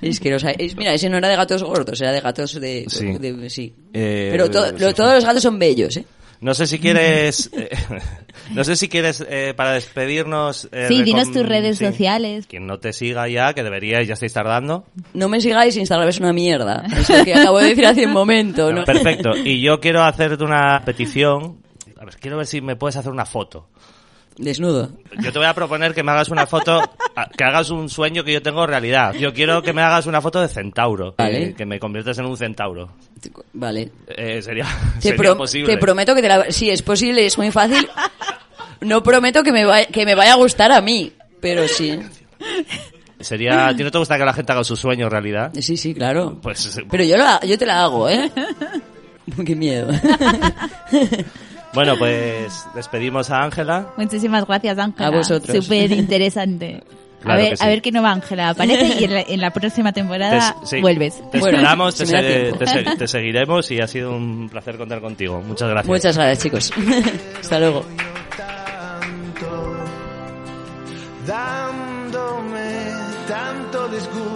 Es que, o sea, es- mira, ese no era de gatos gordos, era de gatos de... Sí. de- sí. Eh, Pero to- sí, lo- sí. todos los gatos son bellos, ¿eh? No sé si quieres, (laughs) eh, (laughs) no sé si quieres eh, para despedirnos. eh, Sí, dinos tus redes sí. sociales. Quien no te siga ya, que deberíais, ya estáis tardando. No me sigáis, Instagram es una mierda. Es lo que acabo de decir hace un momento, ¿no? Perfecto. Y yo quiero hacerte una petición. A ver, quiero ver si me puedes hacer una foto. Desnudo. Yo te voy a proponer que me hagas una foto, (laughs) que hagas un sueño que yo tengo realidad. Yo quiero que me hagas una foto de centauro, Vale. que, me conviertas en un centauro. Vale. Eh, sería, Te, sería posible. te prometo que te la... Sí, es posible, es muy fácil. No prometo que me, vaya, que me vaya a gustar a mí, pero sí. Sería, ¿a ti no te gusta que la gente haga su sueño realidad? Sí, sí, claro. Pues Pero yo, la, yo te la hago, ¿eh? (laughs) Qué miedo. (laughs) bueno, pues despedimos a Ángela. Muchísimas gracias, Ángela. A vosotros. Súper interesante. (laughs) Claro a, ver, sí. a ver qué nueva Ángela aparece y en la, en la próxima temporada Te- sí. vuelves. Te Bueno, esperamos, te, se- te se- te seguiremos y ha sido un placer contar contigo. Muchas gracias. Muchas gracias, chicos. (laughs) Hasta luego. dándome tanto disgusto.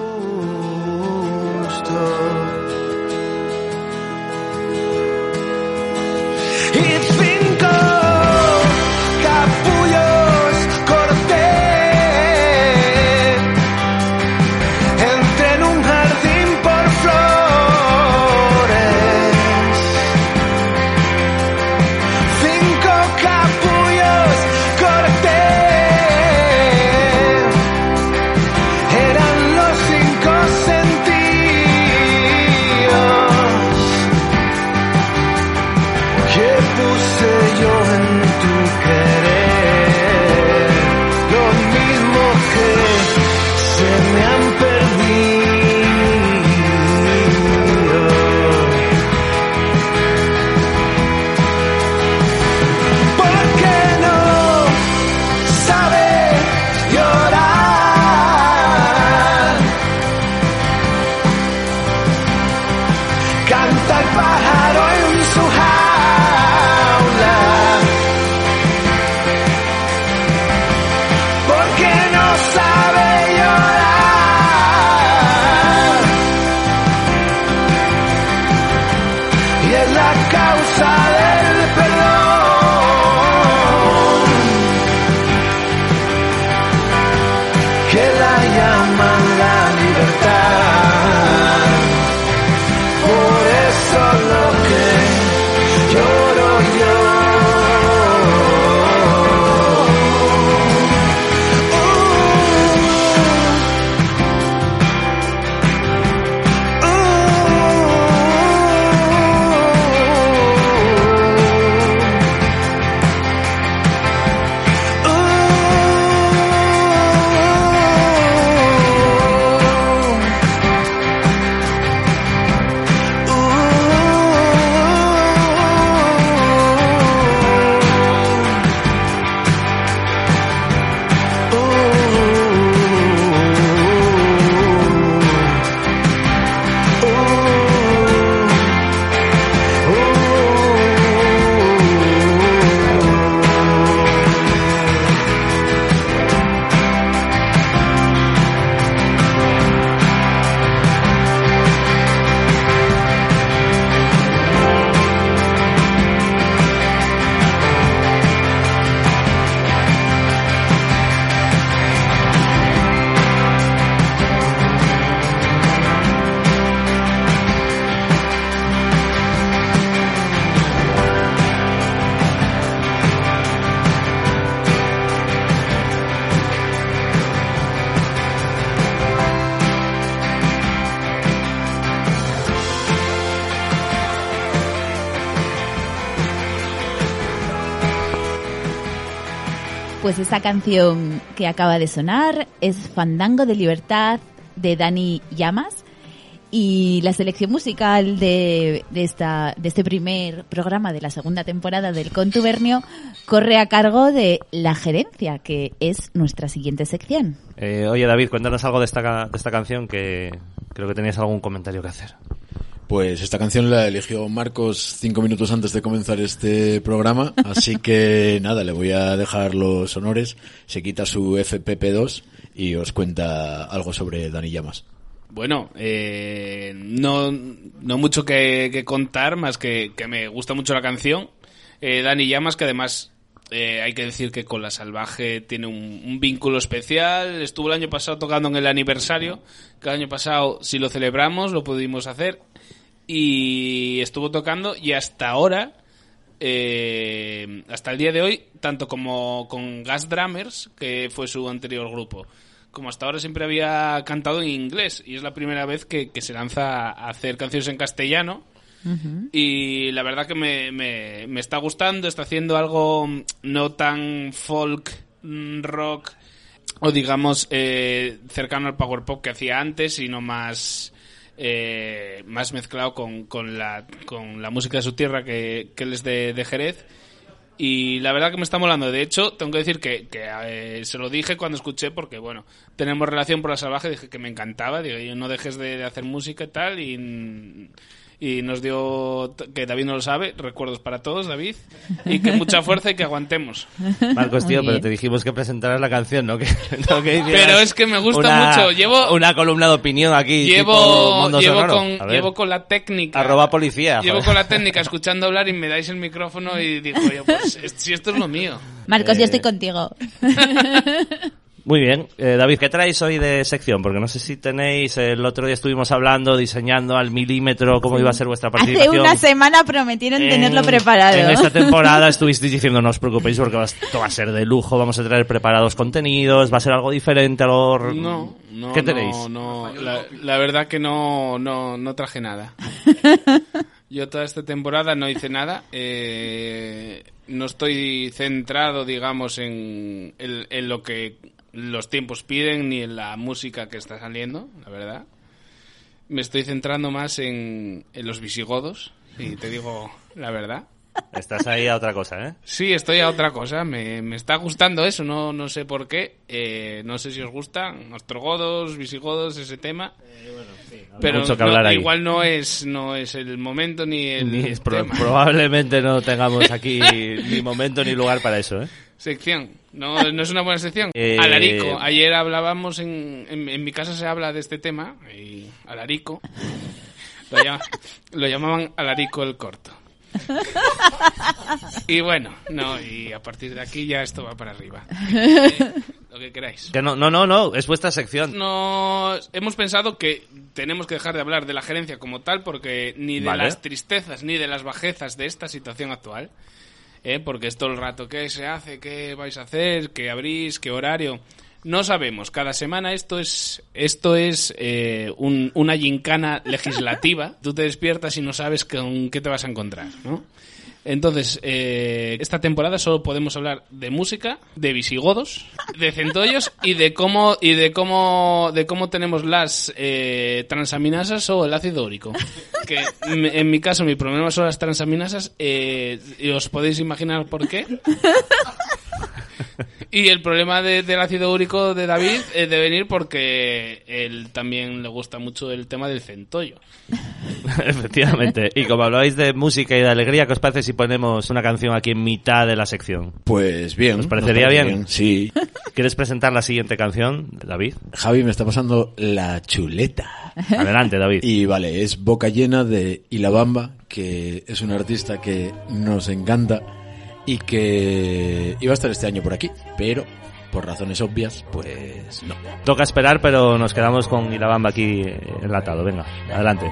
Esta canción que acaba de sonar es Fandango de Libertad de Dani Llamas y la selección musical de, de, esta, de este primer programa de la segunda temporada del Contubernio corre a cargo de La Gerencia, que es nuestra siguiente sección. Eh, oye, David, cuéntanos algo de esta, de esta canción que creo que tenías algún comentario que hacer. Pues esta canción la eligió Marcos cinco minutos antes de comenzar este programa, así (laughs) que nada, le voy a dejar los honores, se quita su FPP2 y os cuenta algo sobre Dani Llamas. Bueno, eh, no, no mucho que, que contar, más que, que me gusta mucho la canción. Eh, Dani Llamas, que además eh, hay que decir que con La Salvaje tiene un, un vínculo especial. Estuvo el año pasado tocando en el aniversario, que el año pasado, si lo celebramos, lo pudimos hacer. Y estuvo tocando y hasta ahora, eh, hasta el día de hoy, tanto como con Gas Drummers, que fue su anterior grupo, como hasta ahora siempre había cantado en inglés. Y es la primera vez que, que se lanza a hacer canciones en castellano. Y la verdad que me, me, me está gustando, está haciendo algo no tan folk, mm, rock o digamos eh, cercano al power pop que hacía antes, sino más eh, más mezclado con, con, la, con la música de su tierra que, que él es de, de Jerez. Y la verdad que me está molando. De hecho, tengo que decir que, que, eh, se lo dije cuando escuché, porque bueno, tenemos relación por la salvaje, dije que me encantaba, digo, no dejes de, de hacer música y tal, y, y nos dio, que David no lo sabe, recuerdos para todos, David, y que mucha fuerza y que aguantemos. Marcos, tío, pero te dijimos que presentaras la canción, ¿no? (laughs) Que, no que Pero es que me gusta una- mucho. Llevo- Una columna de opinión aquí. Llevo, llevo, con, llevo con la técnica. Arroba policía. Llevo joder. con la técnica escuchando hablar y me dais el micrófono y digo, yo, pues es- si esto es lo mío. Marcos, Eh, yo estoy contigo. (laughs) Muy bien. Eh, David, ¿qué traéis hoy de sección? Porque no sé si tenéis... El otro día estuvimos hablando, diseñando al milímetro cómo iba a ser vuestra Hace participación. una semana prometieron tenerlo En- preparado. En esta temporada estuvisteis diciendo no os preocupéis porque va- esto va a ser de lujo, vamos a traer preparados contenidos, va a ser algo diferente a lo... No, no. ¿Qué no, tenéis? No, la, la verdad que no, no, no traje nada. (laughs) Yo toda esta temporada no hice nada. eh, no estoy centrado, digamos, en, en, en lo que los tiempos piden ni en la música que está saliendo, la verdad. Me estoy centrando más en, en los visigodos, y te digo la verdad. Estás ahí a otra cosa, ¿eh? Sí, estoy a otra cosa. Me, me está gustando eso, no, no sé por qué. Eh, no sé si os gustan ostrogodos, visigodos, ese tema. Pero mucho que no- hablar ahí. igual no es, no es el momento ni el Ni- es pro- tema. probablemente no (laughs) tengamos aquí ni momento ni lugar para eso, ¿eh? Sección. No, no es una buena sección. (laughs) Eh, Alarico. Ayer hablábamos en, en, en mi casa se habla de este tema. Y Alarico. Lo, llama- lo llamaban Alarico el corto. Y bueno, no, y a partir de aquí ya esto va para arriba. Eh, (laughs) lo que queráis. Que no, no, no, no, es vuestra sección. Nos hemos pensado que tenemos que dejar de hablar de la gerencia como tal porque ni de Vale. las tristezas ni de las bajezas de esta situación actual, ¿eh? porque es todo el rato qué se hace, qué vais a hacer, qué abrís, qué horario. No sabemos. Cada semana esto es esto es eh, un- una gincana legislativa. (laughs) Tú te despiertas y no sabes con qué te vas a encontrar, ¿no? Entonces, eh, esta temporada solo podemos hablar de música, de visigodos, de centollos y de cómo y de cómo de cómo tenemos las eh, transaminasas o el ácido úrico. Que en mi caso mi problema son las transaminasas. eh, y os podéis imaginar por qué. (laughs) Y el problema de- del ácido úrico de David eh, debe venir porque él también le gusta mucho el tema del centollo. (laughs) Efectivamente. Y como hablabais de música y de alegría, ¿qué os parece si ponemos una canción aquí en mitad de la sección? Pues bien. ¿Os parecería parece bien? Sí. (laughs) ¿Quieres presentar la siguiente canción, David? Javi me está pasando la chuleta. Adelante, David. Y vale, es Boca Llena de Ilabamba, que es un artista que nos encanta y que iba a estar este año por aquí, pero por razones obvias, pues no. Toca esperar, pero nos quedamos con Ilabamba aquí enlatado. Venga, adelante.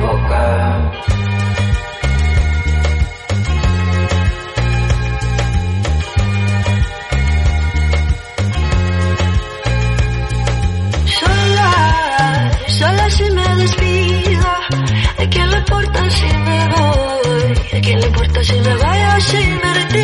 Boca si me desvía? ¿A quién le importa si me voy? ¿A quién le importa si me vaya si me retiro?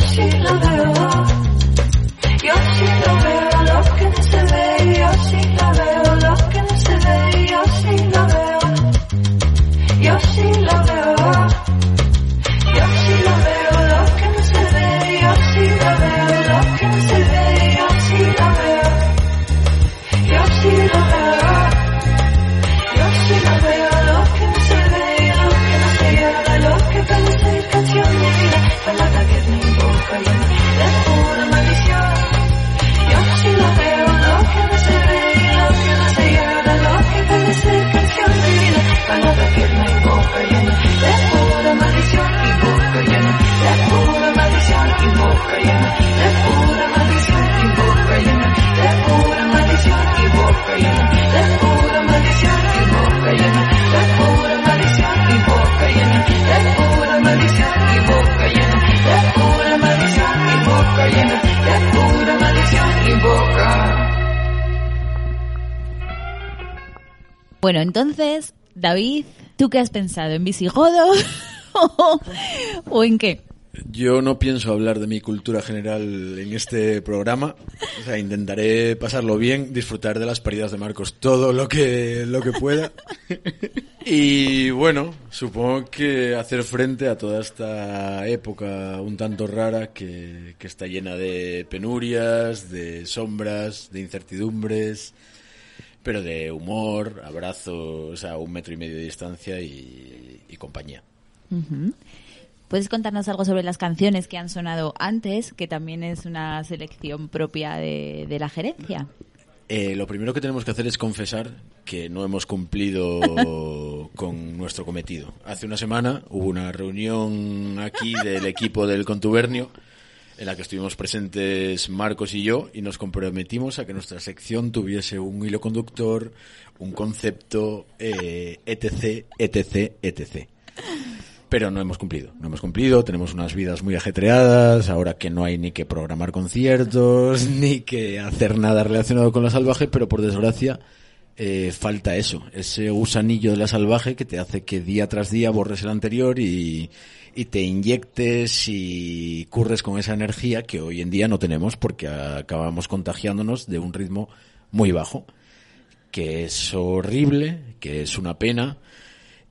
She lover. Entonces, David, ¿tú qué has pensado? ¿En visigodo? (laughs) ¿O en qué? Yo no pienso hablar de mi cultura general en este programa. O sea, intentaré pasarlo bien, disfrutar de las pérdidas de Marcos todo lo que, lo que pueda. (laughs) Y bueno, supongo que hacer frente a toda esta época un tanto rara que, que está llena de penurias, de sombras, de incertidumbres, pero de humor, abrazos a un metro y medio de distancia y, y compañía. ¿Puedes contarnos algo sobre las canciones que han sonado antes, que también es una selección propia de, de la gerencia? Eh, lo primero que tenemos que hacer es confesar que no hemos cumplido (laughs) con nuestro cometido. Hace una semana hubo una reunión aquí del equipo del contubernio en la que estuvimos presentes Marcos y yo y nos comprometimos a que nuestra sección tuviese un hilo conductor, un concepto, eh, etc, etc, etc. Pero no hemos cumplido, no hemos cumplido, tenemos unas vidas muy ajetreadas, ahora que no hay ni que programar conciertos, (laughs) ni que hacer nada relacionado con la salvaje, pero por desgracia eh, falta eso, ese gusanillo de la salvaje que te hace que día tras día borres el anterior y, y te inyectes y curres con esa energía que hoy en día no tenemos porque acabamos contagiándonos de un ritmo muy bajo, que es horrible, que es una pena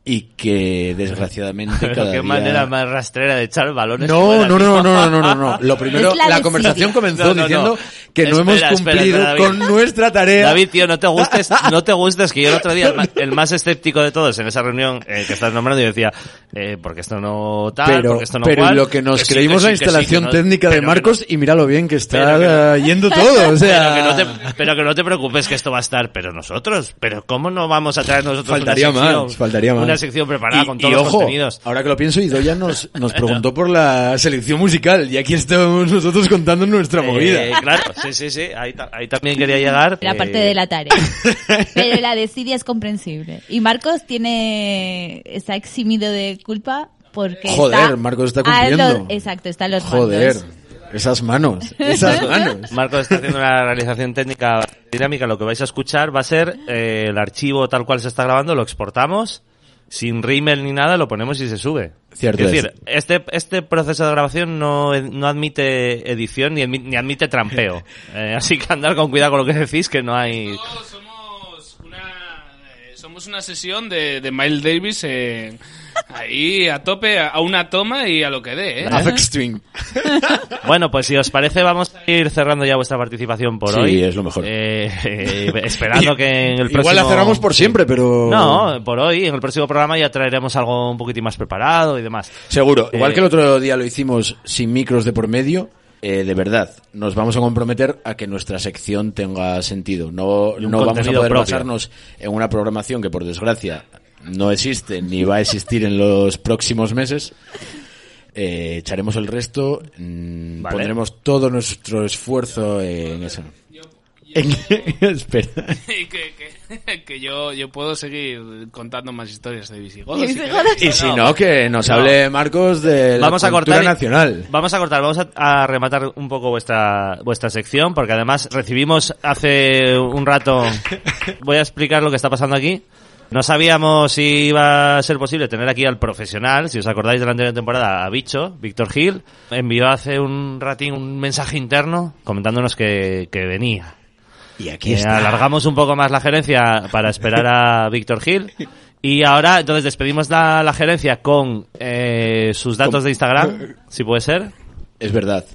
y que desgraciadamente (laughs) cada qué día... manera más rastrera de echar balones. No, no, tío. no, no, no, no, no. (laughs) Lo primero, la la, conversación comenzó No, no, no. diciendo que no hemos cumplido espera, con nuestra tarea. David, tío, no te gustes, (laughs) no te gustes, que yo el otro día, el más escéptico de todos en esa reunión eh, que estás nombrando, yo decía, eh, porque esto no tal, pero, porque esto no pero cual, lo que nos creímos que la sí, sí, instalación no- técnica de Marcos no- y mira lo bien que está Pero no- yendo todo, o sea, pero, que no te, pero que no te preocupes que esto va a estar, pero nosotros, pero ¿cómo no vamos a traer nosotros faltaría una sección, más, faltaría más. Una sección preparada Y- con y todos los ojo, contenidos? Ahora que lo pienso, Idoya nos, nos preguntó por la selección musical y aquí estamos nosotros contando nuestra Eh, movida. claro, sí, sí, sí, ahí, ta- ahí también quería llegar. La eh, parte de la tarea. (laughs) Pero la desidia es comprensible. Y Marcos tiene está eximido de culpa porque Joder, está Marcos está cumpliendo. los- exacto, está a los Joder, mandos. esas manos, esas (laughs) manos. Marco está haciendo una realización técnica dinámica. Lo que vais a escuchar va a ser eh, el archivo tal cual se está grabando, lo exportamos, sin rímel ni nada, lo ponemos y se sube. Cierto es es. decir, este, este proceso de grabación no, no admite edición ni, admi- ni admite trampeo. (laughs) Eh, así que andar con cuidado con lo que decís, que no hay... Somos una, eh, somos una sesión de, de Miles Davis eh, ahí a tope, a, una toma y a lo que dé, ¿eh? Afex Twin. (laughs) Bueno, pues si os parece, vamos a ir cerrando ya vuestra participación por Sí, hoy. es lo mejor. Eh, eh, (laughs) esperando que en el próximo... Igual la cerramos por siempre, pero... No, por hoy, en el próximo programa ya traeremos algo un poquitín más preparado y demás. Seguro. Igual Eh, que el otro día lo hicimos sin micros de por medio, eh, de verdad, nos vamos a comprometer a que nuestra sección tenga sentido. No, no vamos a poder propio. basarnos en una programación que, por desgracia, no existe ni va a existir en los próximos meses. Eh, echaremos el resto, mm, Vale. pondremos todo nuestro esfuerzo en eso. (laughs) Espera. Y que, que, que yo, yo puedo seguir contando más historias de visigodos. si. Y si no, que nos No. hable Marcos de la Vamos a cultura cortar. nacional. Vamos a cortar, vamos a, a rematar un poco vuestra, vuestra sección, porque además recibimos hace un rato. Voy a explicar lo que está pasando aquí. No sabíamos si iba a ser posible tener aquí al profesional, si os acordáis de la anterior temporada, a Bicho, Víctor Gil, envió hace un ratín un mensaje interno comentándonos que, que venía. Y aquí Eh, está. alargamos un poco más la gerencia para esperar a Víctor Gil. Y ahora, entonces, despedimos la, la gerencia con eh, sus datos de Instagram, si puede ser. Es verdad.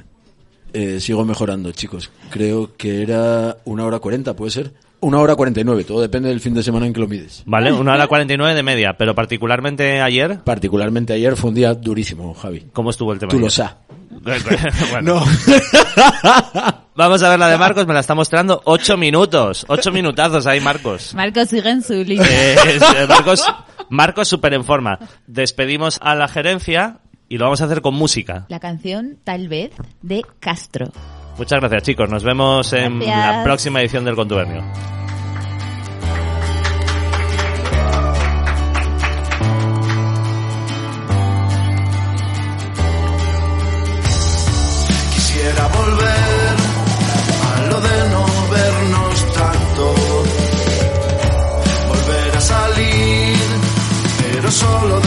Eh, sigo mejorando, chicos. Creo que era una hora cuarenta, ¿puede ser? Una hora cuarenta y nueve. Todo depende del fin de semana en que lo mides. Vale, una hora 49 de media, pero particularmente ayer, Particularmente ayer fue un día durísimo, Javi. ¿cómo estuvo el tema? Tú lo sabes. (laughs) Bueno, No. (laughs) Vamos a ver la de Marcos, me la está mostrando. Ocho minutos, ocho minutazos ahí, Marcos. Marcos sigue en su línea. Eh, eh, Marcos, Marcos súper en forma. Despedimos a la gerencia y lo vamos a hacer con música. La canción, tal vez, de Castro. Muchas gracias, chicos. Nos vemos en Gracias. la próxima edición del Contubernio. Quisiera volver a lo de no vernos tanto, volver a salir, pero solo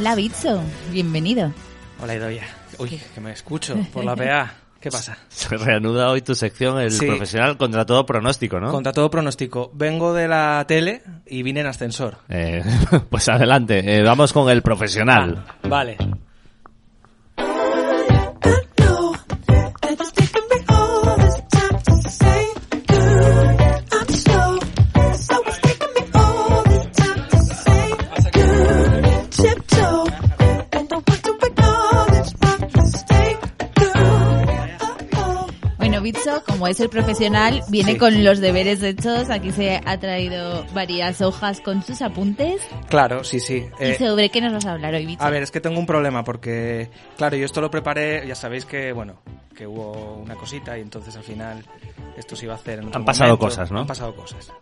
Hola, Bitso. Bienvenido. Hola Idoia. Uy, que me escucho (laughs) por la PA. ¿Qué pasa? Se reanuda hoy tu sección, el Sí. profesional contra todo pronóstico, ¿no? Contra todo pronóstico. Vengo de la tele y vine en ascensor. Eh, (laughs) pues adelante, eh, vamos con el profesional. Vale. Bitso, como es el profesional, viene Sí. con los deberes hechos. Aquí se ha traído varias hojas con sus apuntes. Claro, sí, sí. ¿Y Eh, sobre qué nos vas a hablar hoy, Bitso? a ver, es que tengo un problema porque, claro, yo esto lo preparé, ya sabéis que, bueno, que hubo una cosita y entonces al final esto se iba a hacer en otro Han pasado momento. cosas, ¿no? Han pasado cosas.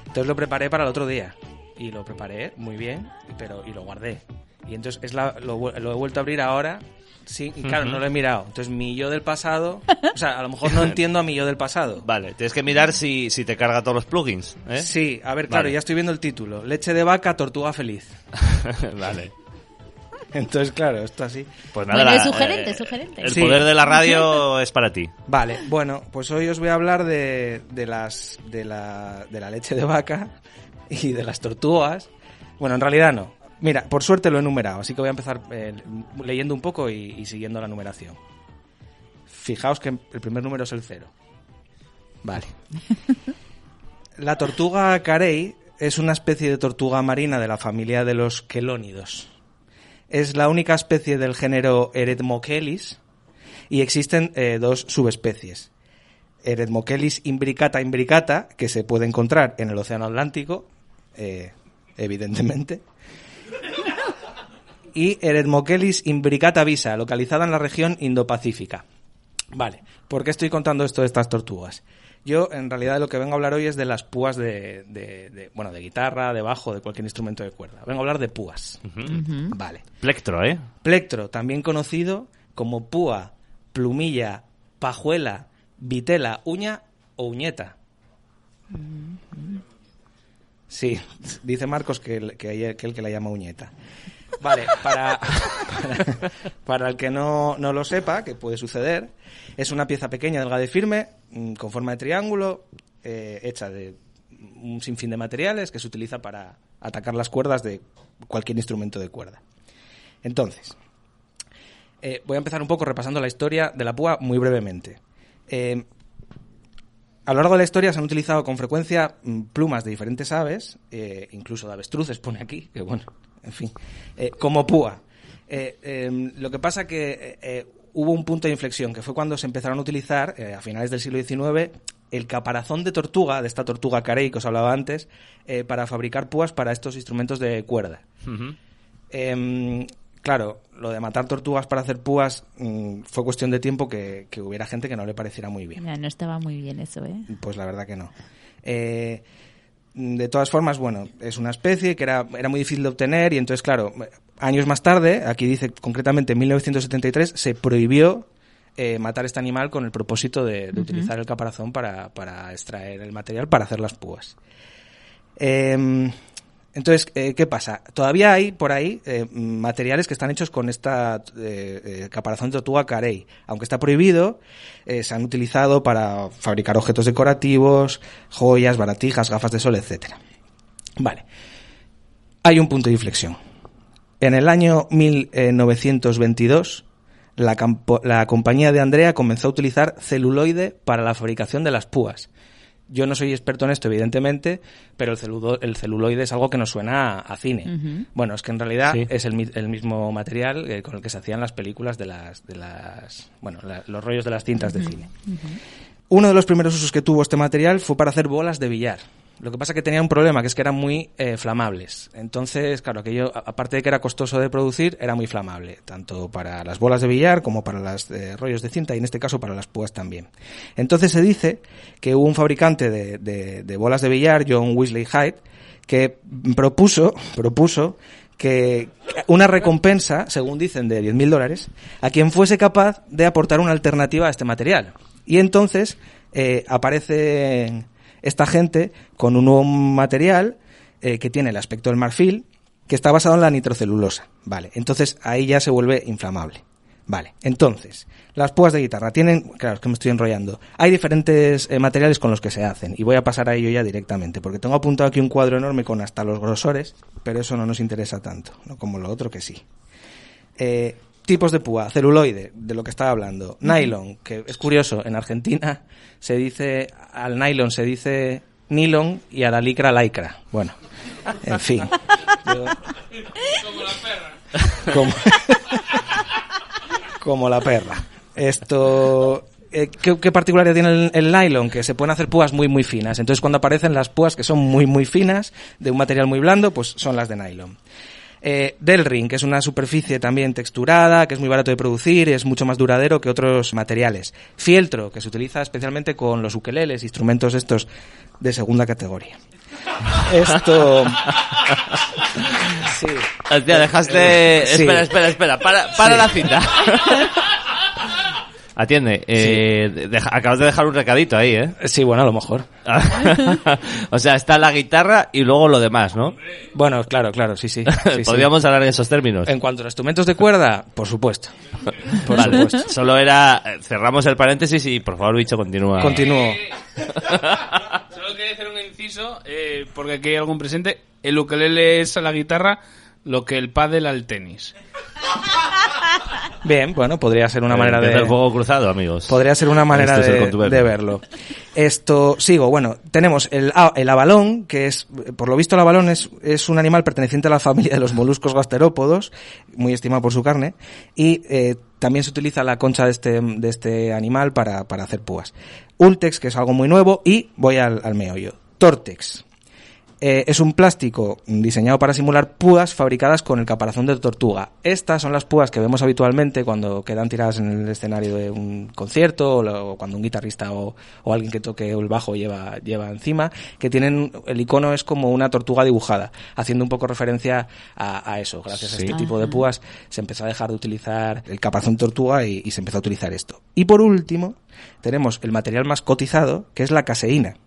Entonces lo preparé para el otro día y lo preparé muy bien, pero y lo guardé. Y entonces es la- lo, lo he vuelto a abrir ahora. Sí, y claro, no lo he mirado. Entonces mi yo del pasado, o sea, a lo mejor no (laughs) entiendo a mi yo del pasado. Vale, tienes que mirar si, si te carga todos los plugins. ¿eh? Sí, a ver, claro, Vale. ya estoy viendo el título. Leche de vaca, tortuga feliz. (laughs) vale. Entonces, claro, esto así. Pues Bueno, nada, es la- sugerente, eh, es sugerente. El Sí. poder de la radio (laughs) es para ti. Vale, bueno, pues hoy os voy a hablar de, de las de la, de la leche de vaca y de las tortugas. Bueno, en realidad no. Mira, por suerte lo he numerado, así que voy a empezar eh, leyendo un poco y, y siguiendo la numeración. Fijaos que el primer número es el cero. Vale. (laughs) La tortuga carey es una especie de tortuga marina de la familia de los quelónidos. Es la única especie del género Eretmochelis y existen eh, dos subespecies. Eretmochelis imbricata imbricata, que se puede encontrar en el Océano Atlántico, eh, evidentemente, y Eretmochelis imbricata visa, localizada en la región Indo-Pacífica. Vale, ¿por qué estoy contando esto de estas tortugas? Yo, en realidad, de lo que vengo a hablar hoy es de las púas de, de- de- bueno, de guitarra, de bajo, de cualquier instrumento de cuerda. Vengo a hablar de púas. Vale. Plectro, ¿eh? Plectro, también conocido como púa, plumilla, pajuela, vitela, uña o uñeta. Sí, (laughs) dice Marcos que, que, hay aquel que la llama uñeta. Vale, para, (laughs) para, para el que no, no lo sepa, que puede suceder, es una pieza pequeña, delgada y firme, mm, con forma de triángulo, eh, hecha de un sinfín de materiales que se utiliza para atacar las cuerdas de cualquier instrumento de cuerda. Entonces, eh, voy a empezar un poco repasando la historia de la púa muy brevemente. Eh, a lo largo de la historia se han utilizado con frecuencia mm, plumas de diferentes aves, eh, incluso de avestruces, pone aquí, que bueno, en fin, eh, como púa. Eh, eh, lo que pasa que eh, hubo un punto de inflexión, que fue cuando se empezaron a utilizar, eh, a finales del siglo XIX, el caparazón de tortuga, de esta tortuga carey que os hablaba antes, eh, para fabricar púas para estos instrumentos de cuerda. Em, claro, lo de matar tortugas para hacer púas mm, fue cuestión de tiempo que, que hubiera gente que no le pareciera muy bien. Ya, no estaba muy bien eso, ¿eh? Pues la verdad que no. Eh, de todas formas, bueno, es una especie que era, era muy difícil de obtener y entonces, claro, años más tarde, aquí dice concretamente en 1973, se prohibió eh, matar este animal con el propósito de, de utilizar el caparazón para, para extraer el material para hacer las púas. Em, entonces, eh, ¿qué pasa? Todavía hay por ahí eh, materiales que están hechos con esta eh, caparazón de tortuga carey. Aunque está prohibido, se han utilizado para fabricar objetos decorativos, joyas, baratijas, gafas de sol, etcétera. Vale. Hay un punto de inflexión. En el año 1922, la, la compañía de Andrea comenzó a utilizar celuloide para la fabricación de las púas. Yo no soy experto en esto, evidentemente, pero el, celudo- el celuloide es algo que nos suena a, a cine. Bueno, es que en realidad Sí. es el, el mismo material eh, con el que se hacían las películas de las, de las bueno, la- los rollos de las cintas de cine. Uno de los primeros usos que tuvo este material fue para hacer bolas de billar. Lo que pasa que tenía un problema, que es que eran muy eh, flamables. Entonces, claro, aquello, aparte de que era costoso de producir, era muy flamable, tanto para las bolas de billar como para los rollos de cinta y en este caso para las púas también. Entonces se dice que hubo un fabricante de, de- de bolas de billar, John Weasley Hyde, que propuso, propuso que una recompensa, según dicen, de 10.000 dólares, a quien fuese capaz de aportar una alternativa a este material. Y entonces eh, aparece esta gente con un nuevo material eh, que tiene el aspecto del marfil, que está basado en la nitrocelulosa. Vale, entonces ahí ya se vuelve inflamable. Vale, entonces, las púas de guitarra tienen, claro, es que me estoy enrollando. Hay diferentes eh, materiales con los que se hacen y voy a pasar a ello ya directamente, porque tengo apuntado aquí un cuadro enorme con hasta los grosores, pero eso no nos interesa tanto, no como lo otro que sí. Eh, tipos de púa, celuloide, de lo que estaba hablando. Nylon, que es curioso, en Argentina se dice, al nylon se dice nylon y a la licra lycra. Bueno, en fin. Yo- (laughs) Como la perra. (laughs) como, como la perra. Esto. eh, ¿qué, qué particularidad tiene el, el nylon? Que se pueden hacer púas muy, muy finas. Entonces, cuando aparecen las púas que son muy, muy finas, de un material muy blando, pues son las de nylon. Eh, Delring, que es una superficie también texturada, que es muy barato de producir, es mucho más duradero que otros materiales. Fieltro, que se utiliza especialmente con los ukeleles, instrumentos estos de segunda categoría. (laughs) Esto... (laughs) Sí. Hostia, dejaste... Eh, sí. Espera, espera, espera. Para, para la cita. (laughs) Atiende, eh, deja- acabas de dejar un recadito ahí, ¿eh? Sí, bueno, a lo mejor. (laughs) o sea, está la guitarra y luego lo demás, ¿no? Bueno, claro, claro, sí, sí. sí, sí. Podríamos hablar en esos términos. En cuanto a instrumentos de cuerda, por supuesto. Por Vale, supuesto. Solo era... eh, Cerramos el paréntesis y, por favor, bicho, continúa. Continúo. (laughs) Solo quería hacer un inciso, eh, porque aquí hay algún presente. El ukelele es a la guitarra lo que el pádel al tenis. Bien, bueno, podría ser una Eh, manera de... el fuego cruzado, amigos. Podría ser una manera Esto es el de, contubernio. de verlo. Esto, sigo, bueno, tenemos el, ah, el abalón, que es, por lo visto el abalón es, es un animal perteneciente a la familia de los moluscos gasterópodos, muy estimado por su carne, y eh, también se utiliza la concha de este, de este animal para, para hacer púas. Ultex, que es algo muy nuevo, y voy al, al meollo. Tortex. Eh, es un plástico diseñado para simular púas fabricadas con el caparazón de tortuga. Estas son las púas que vemos habitualmente cuando quedan tiradas en el escenario de un concierto o, lo- o cuando un guitarrista o, o alguien que toque el bajo lleva, lleva encima, que tienen, el icono es como una tortuga dibujada, haciendo un poco referencia a, a eso. Gracias a este tipo de púas se empezó a dejar de utilizar el caparazón tortuga y, y se empezó a utilizar esto. Y por último, tenemos el material más cotizado, que es la caseína.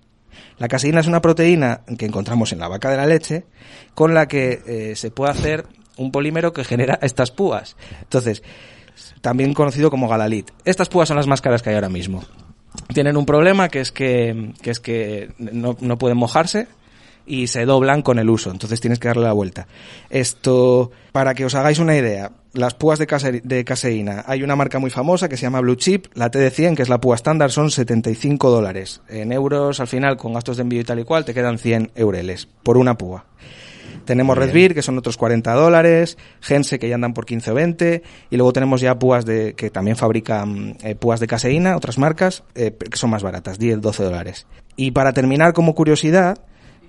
La caseína es una proteína que encontramos en la vaca de la leche con la que eh, se puede hacer un polímero que genera estas púas. Entonces, también conocido como galalit. Estas púas son las más caras que hay ahora mismo. Tienen un problema que es que, que es que no, no pueden mojarse y se doblan con el uso, entonces tienes que darle la vuelta. Esto, para que os hagáis una idea, las púas de, case- de caseína, hay una marca muy famosa que se llama Blue Chip, la TD100, que es la púa estándar, son 75 dólares. En euros, al final, con gastos de envío y tal y cual, te quedan 100 eureles por una púa. Tenemos Red Beer, que son otros 40 dólares, Gense, que ya andan por 15 o 20, y luego tenemos ya púas de, que también fabrican eh, púas de caseína, otras marcas, eh, que son más baratas, 10, 12 dólares. Y para terminar, como curiosidad,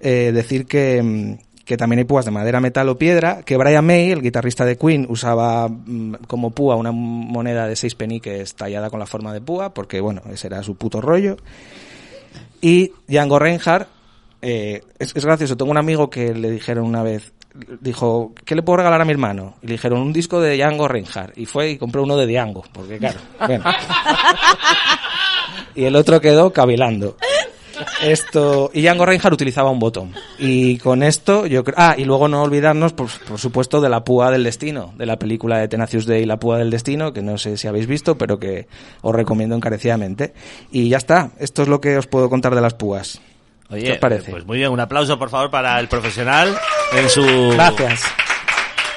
eh, decir que, mm, que también hay púas de madera, metal o piedra, que Brian May, el guitarrista de Queen, usaba mm, como púa una moneda de 6 peniques tallada con la forma de púa, porque bueno, ese era su puto rollo. Y Django Reinhardt, eh, es, es gracioso, tengo un amigo que le dijeron una vez, dijo, ¿qué le puedo regalar a mi hermano? Y le dijeron, un disco de Django Reinhardt. Y fue y compró uno de Django, porque claro, bueno. (laughs) Y el otro quedó cavilando. Esto, y Django Reinhardt utilizaba un botón. Y con esto, yo creo. Ah, y luego no olvidarnos, por, por supuesto, de la púa del destino, de la película de Tenacious Day, La púa del destino, que no sé si habéis visto, pero que os recomiendo encarecidamente. Y ya está, esto es lo que os puedo contar de las púas. Oye, ¿Qué os parece? pues muy bien, un aplauso por favor para el profesional en su Gracias.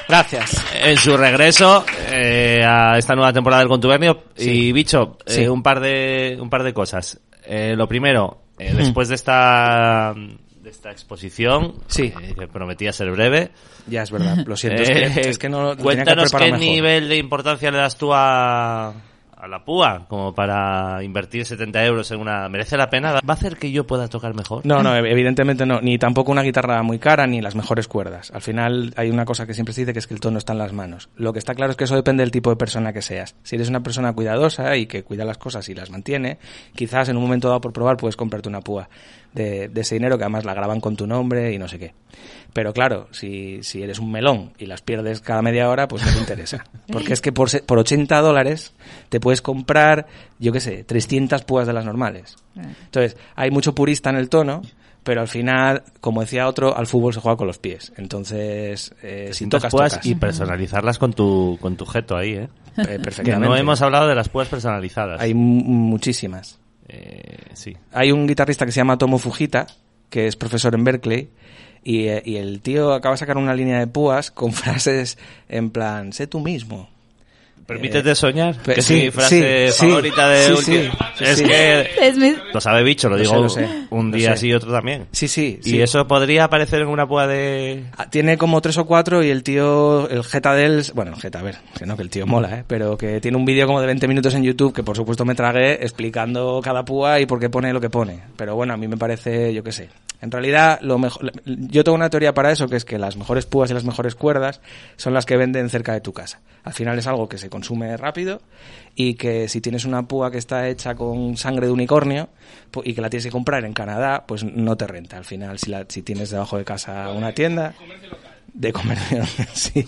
Gracias. en su regreso eh, a esta nueva temporada del Contubernio Sí. y bicho, eh, Sí. un par de un par de cosas. Eh, lo primero, eh, después de esta de esta exposición, Sí. eh, que prometía ser breve, Ya es verdad, lo siento. es, que, (laughs) eh, es que no que cuéntanos qué mejor. nivel de importancia le das tú a a la púa, como para invertir 70 euros en una... ¿Merece la pena? ¿Va a hacer que yo pueda tocar mejor? No, no, evidentemente no. Ni tampoco una guitarra muy cara ni las mejores cuerdas. Al final hay una cosa que siempre se dice que es que el tono está en las manos. Lo que está claro es que eso depende del tipo de persona que seas. Si eres una persona cuidadosa y que cuida las cosas y las mantiene, quizás en un momento dado por probar puedes comprarte una púa de, de ese dinero que además la graban con tu nombre y no sé qué. Pero claro, si, si eres un melón y las pierdes cada media hora, pues no te interesa. (laughs) Porque es que por, se- por 80 dólares te puedes comprar, yo qué sé, 300 púas de las normales. Entonces, hay mucho purista en el tono, pero al final, como decía otro, al fútbol se juega con los pies. Entonces, eh, si tocas, púas tocas. y personalizarlas con tu con tu jeto ahí, ¿eh? Eh, Que perfectamente. no hemos hablado de las púas personalizadas. Hay mu- muchísimas. Eh, sí. Hay un guitarrista que se llama Tomo Fujita, que es profesor en Berkeley, y, eh, y el tío acaba de sacar una línea de púas con (laughs) frases en plan, sé tú mismo. Permítete soñar, pe- que es sí, mi frase sí, favorita de sí, sí, sí, Es sí. que Es mi- lo sabe bicho, lo Lo digo sé, lo sé, un día sé. sí y otro también. Sí, sí, Y sí. eso podría aparecer en una púa de... Ah, Tiene como tres o cuatro y el tío, el Jeta de él, bueno, el Jeta, a ver, que no, que el tío mola, ¿eh? Pero que tiene un vídeo como de 20 minutos en YouTube que por supuesto me tragué explicando cada púa y por qué pone lo que pone. Pero bueno, a mí me parece, yo qué sé, En realidad, lo mejor, yo tengo una teoría para eso, que es que las mejores púas y las mejores cuerdas son las que venden cerca de tu casa. Al final es algo que se consume rápido y que si tienes una púa que está hecha con sangre de unicornio y que la tienes que comprar en Canadá, pues no te renta. Al final, si, la, si tienes debajo de casa una tienda de comercio, (laughs) sí,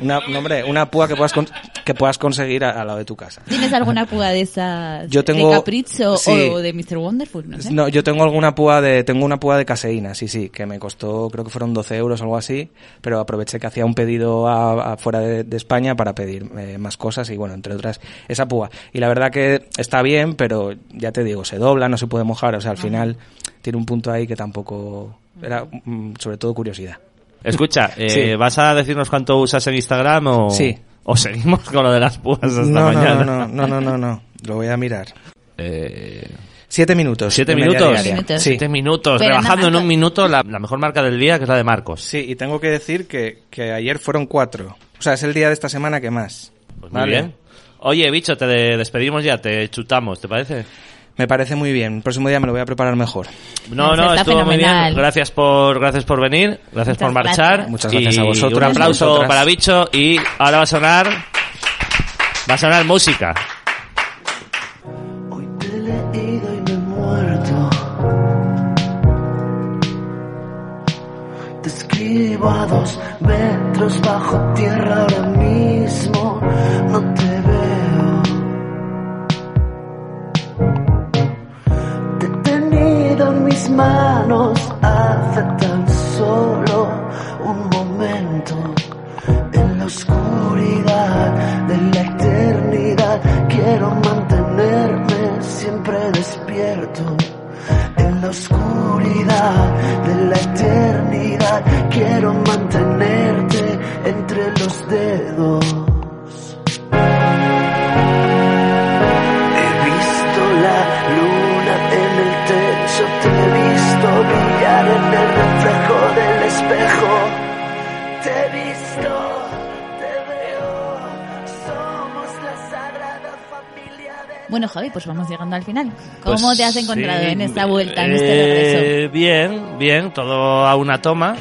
una, hombre, una púa que puedas, con- que puedas conseguir a- al lado de tu casa. ¿Tienes alguna púa de esas Yo tengo- de Capricho sí. o de Mr. Wonderful? No sé. No, yo tengo alguna púa de, tengo una púa de caseína, sí, sí, que me costó, creo que fueron 12 euros o algo así, pero aproveché que hacía un pedido a, a fuera de, de España para pedir eh, más cosas y bueno, entre otras, esa púa. Y la verdad que está bien, pero ya te digo, se dobla, no se puede mojar, o sea, al final tiene un punto ahí que tampoco, era mm, sobre todo curiosidad. Escucha, eh, Sí. ¿vas a decirnos cuánto usas en Instagram o, Sí. o seguimos con lo de las púas hasta No, no, mañana? no, no, no, no, no, lo voy a mirar. Eh, Siete minutos. ¿Siete minutos? diaria. Minutos. Sí. Siete minutos, Pero no rebajando en un minuto la, la mejor marca del día, que es la de Marcos. Sí, y tengo que decir que, que ayer fueron cuatro. O sea, es el día de esta semana que más. Pues muy bien. Oye, bicho, te de- despedimos ya, te chutamos, ¿te parece? Me parece muy bien. El próximo día me lo voy a preparar mejor. No, no, está estuvo muy bien. fenomenal. Gracias por, gracias por venir, gracias Muchas por marchar. gracias. Muchas gracias Y a vosotros Un aplauso vosotras. para Bicho y ahora va a sonar, va a sonar música. Hoy te he leído y me he muerto. Te escribo a dos metros bajo tierra ahora mismo. Manos hace tan solo un momento. En la oscuridad de la eternidad quiero mantenerme siempre despierto. En la oscuridad de la eternidad quiero mantenerte entre los dedos. Bueno, Javi, pues vamos llegando al final. ¿Cómo Pues te has encontrado sí, en esta vuelta, en eh, este regreso? Bien, bien, todo a una toma.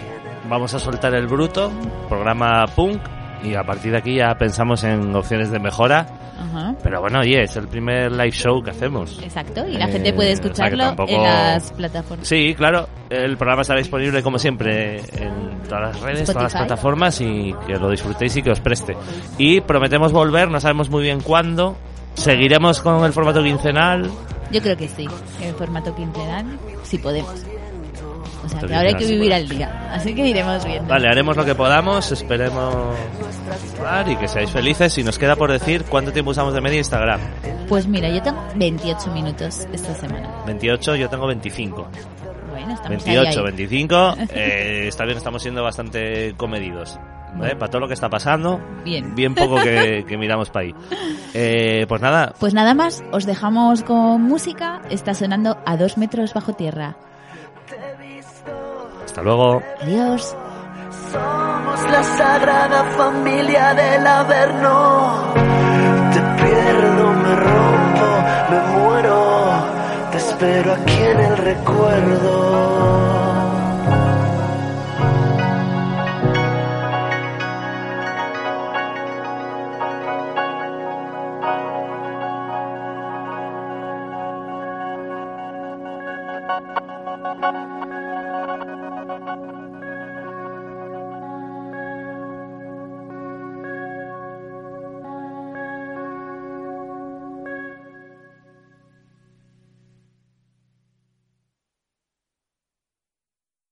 Vamos a soltar el bruto, programa punk, y a partir de aquí ya pensamos en opciones de mejora. Ajá. Pero bueno, oye, es el primer live show que hacemos. Exacto, y la Eh, gente puede o sea escucharlo tampoco- en las plataformas. Sí, claro, el programa estará disponible como siempre en todas las redes, todas las Spotify. plataformas y que lo disfrutéis y que os preste. Y prometemos volver, no sabemos muy bien cuándo. Seguiremos con el formato quincenal. Yo creo que sí, en formato quincenal, si podemos. O sea, que ahora hay que vivir al día, así que iremos viendo. Vale, haremos lo que podamos, esperemos y que seáis felices. Y nos queda por decir cuánto tiempo usamos de media Instagram. Pues mira, yo tengo 28 minutos esta semana. 28, yo tengo 25. Bueno, estamos 28, ahí, ahí. 25. (laughs) Eh, está bien, estamos siendo bastante comedidos. ¿Vale? Para todo lo que está pasando, Bien. bien poco que, (laughs) que miramos para ahí. Eh, pues nada, Pues nada más, os dejamos con música. Está sonando a dos metros bajo tierra. hasta luego. Adiós. Somos la sagrada familia del Averno. Te pierdo, me rompo, me muero. Te espero aquí en el recuerdo.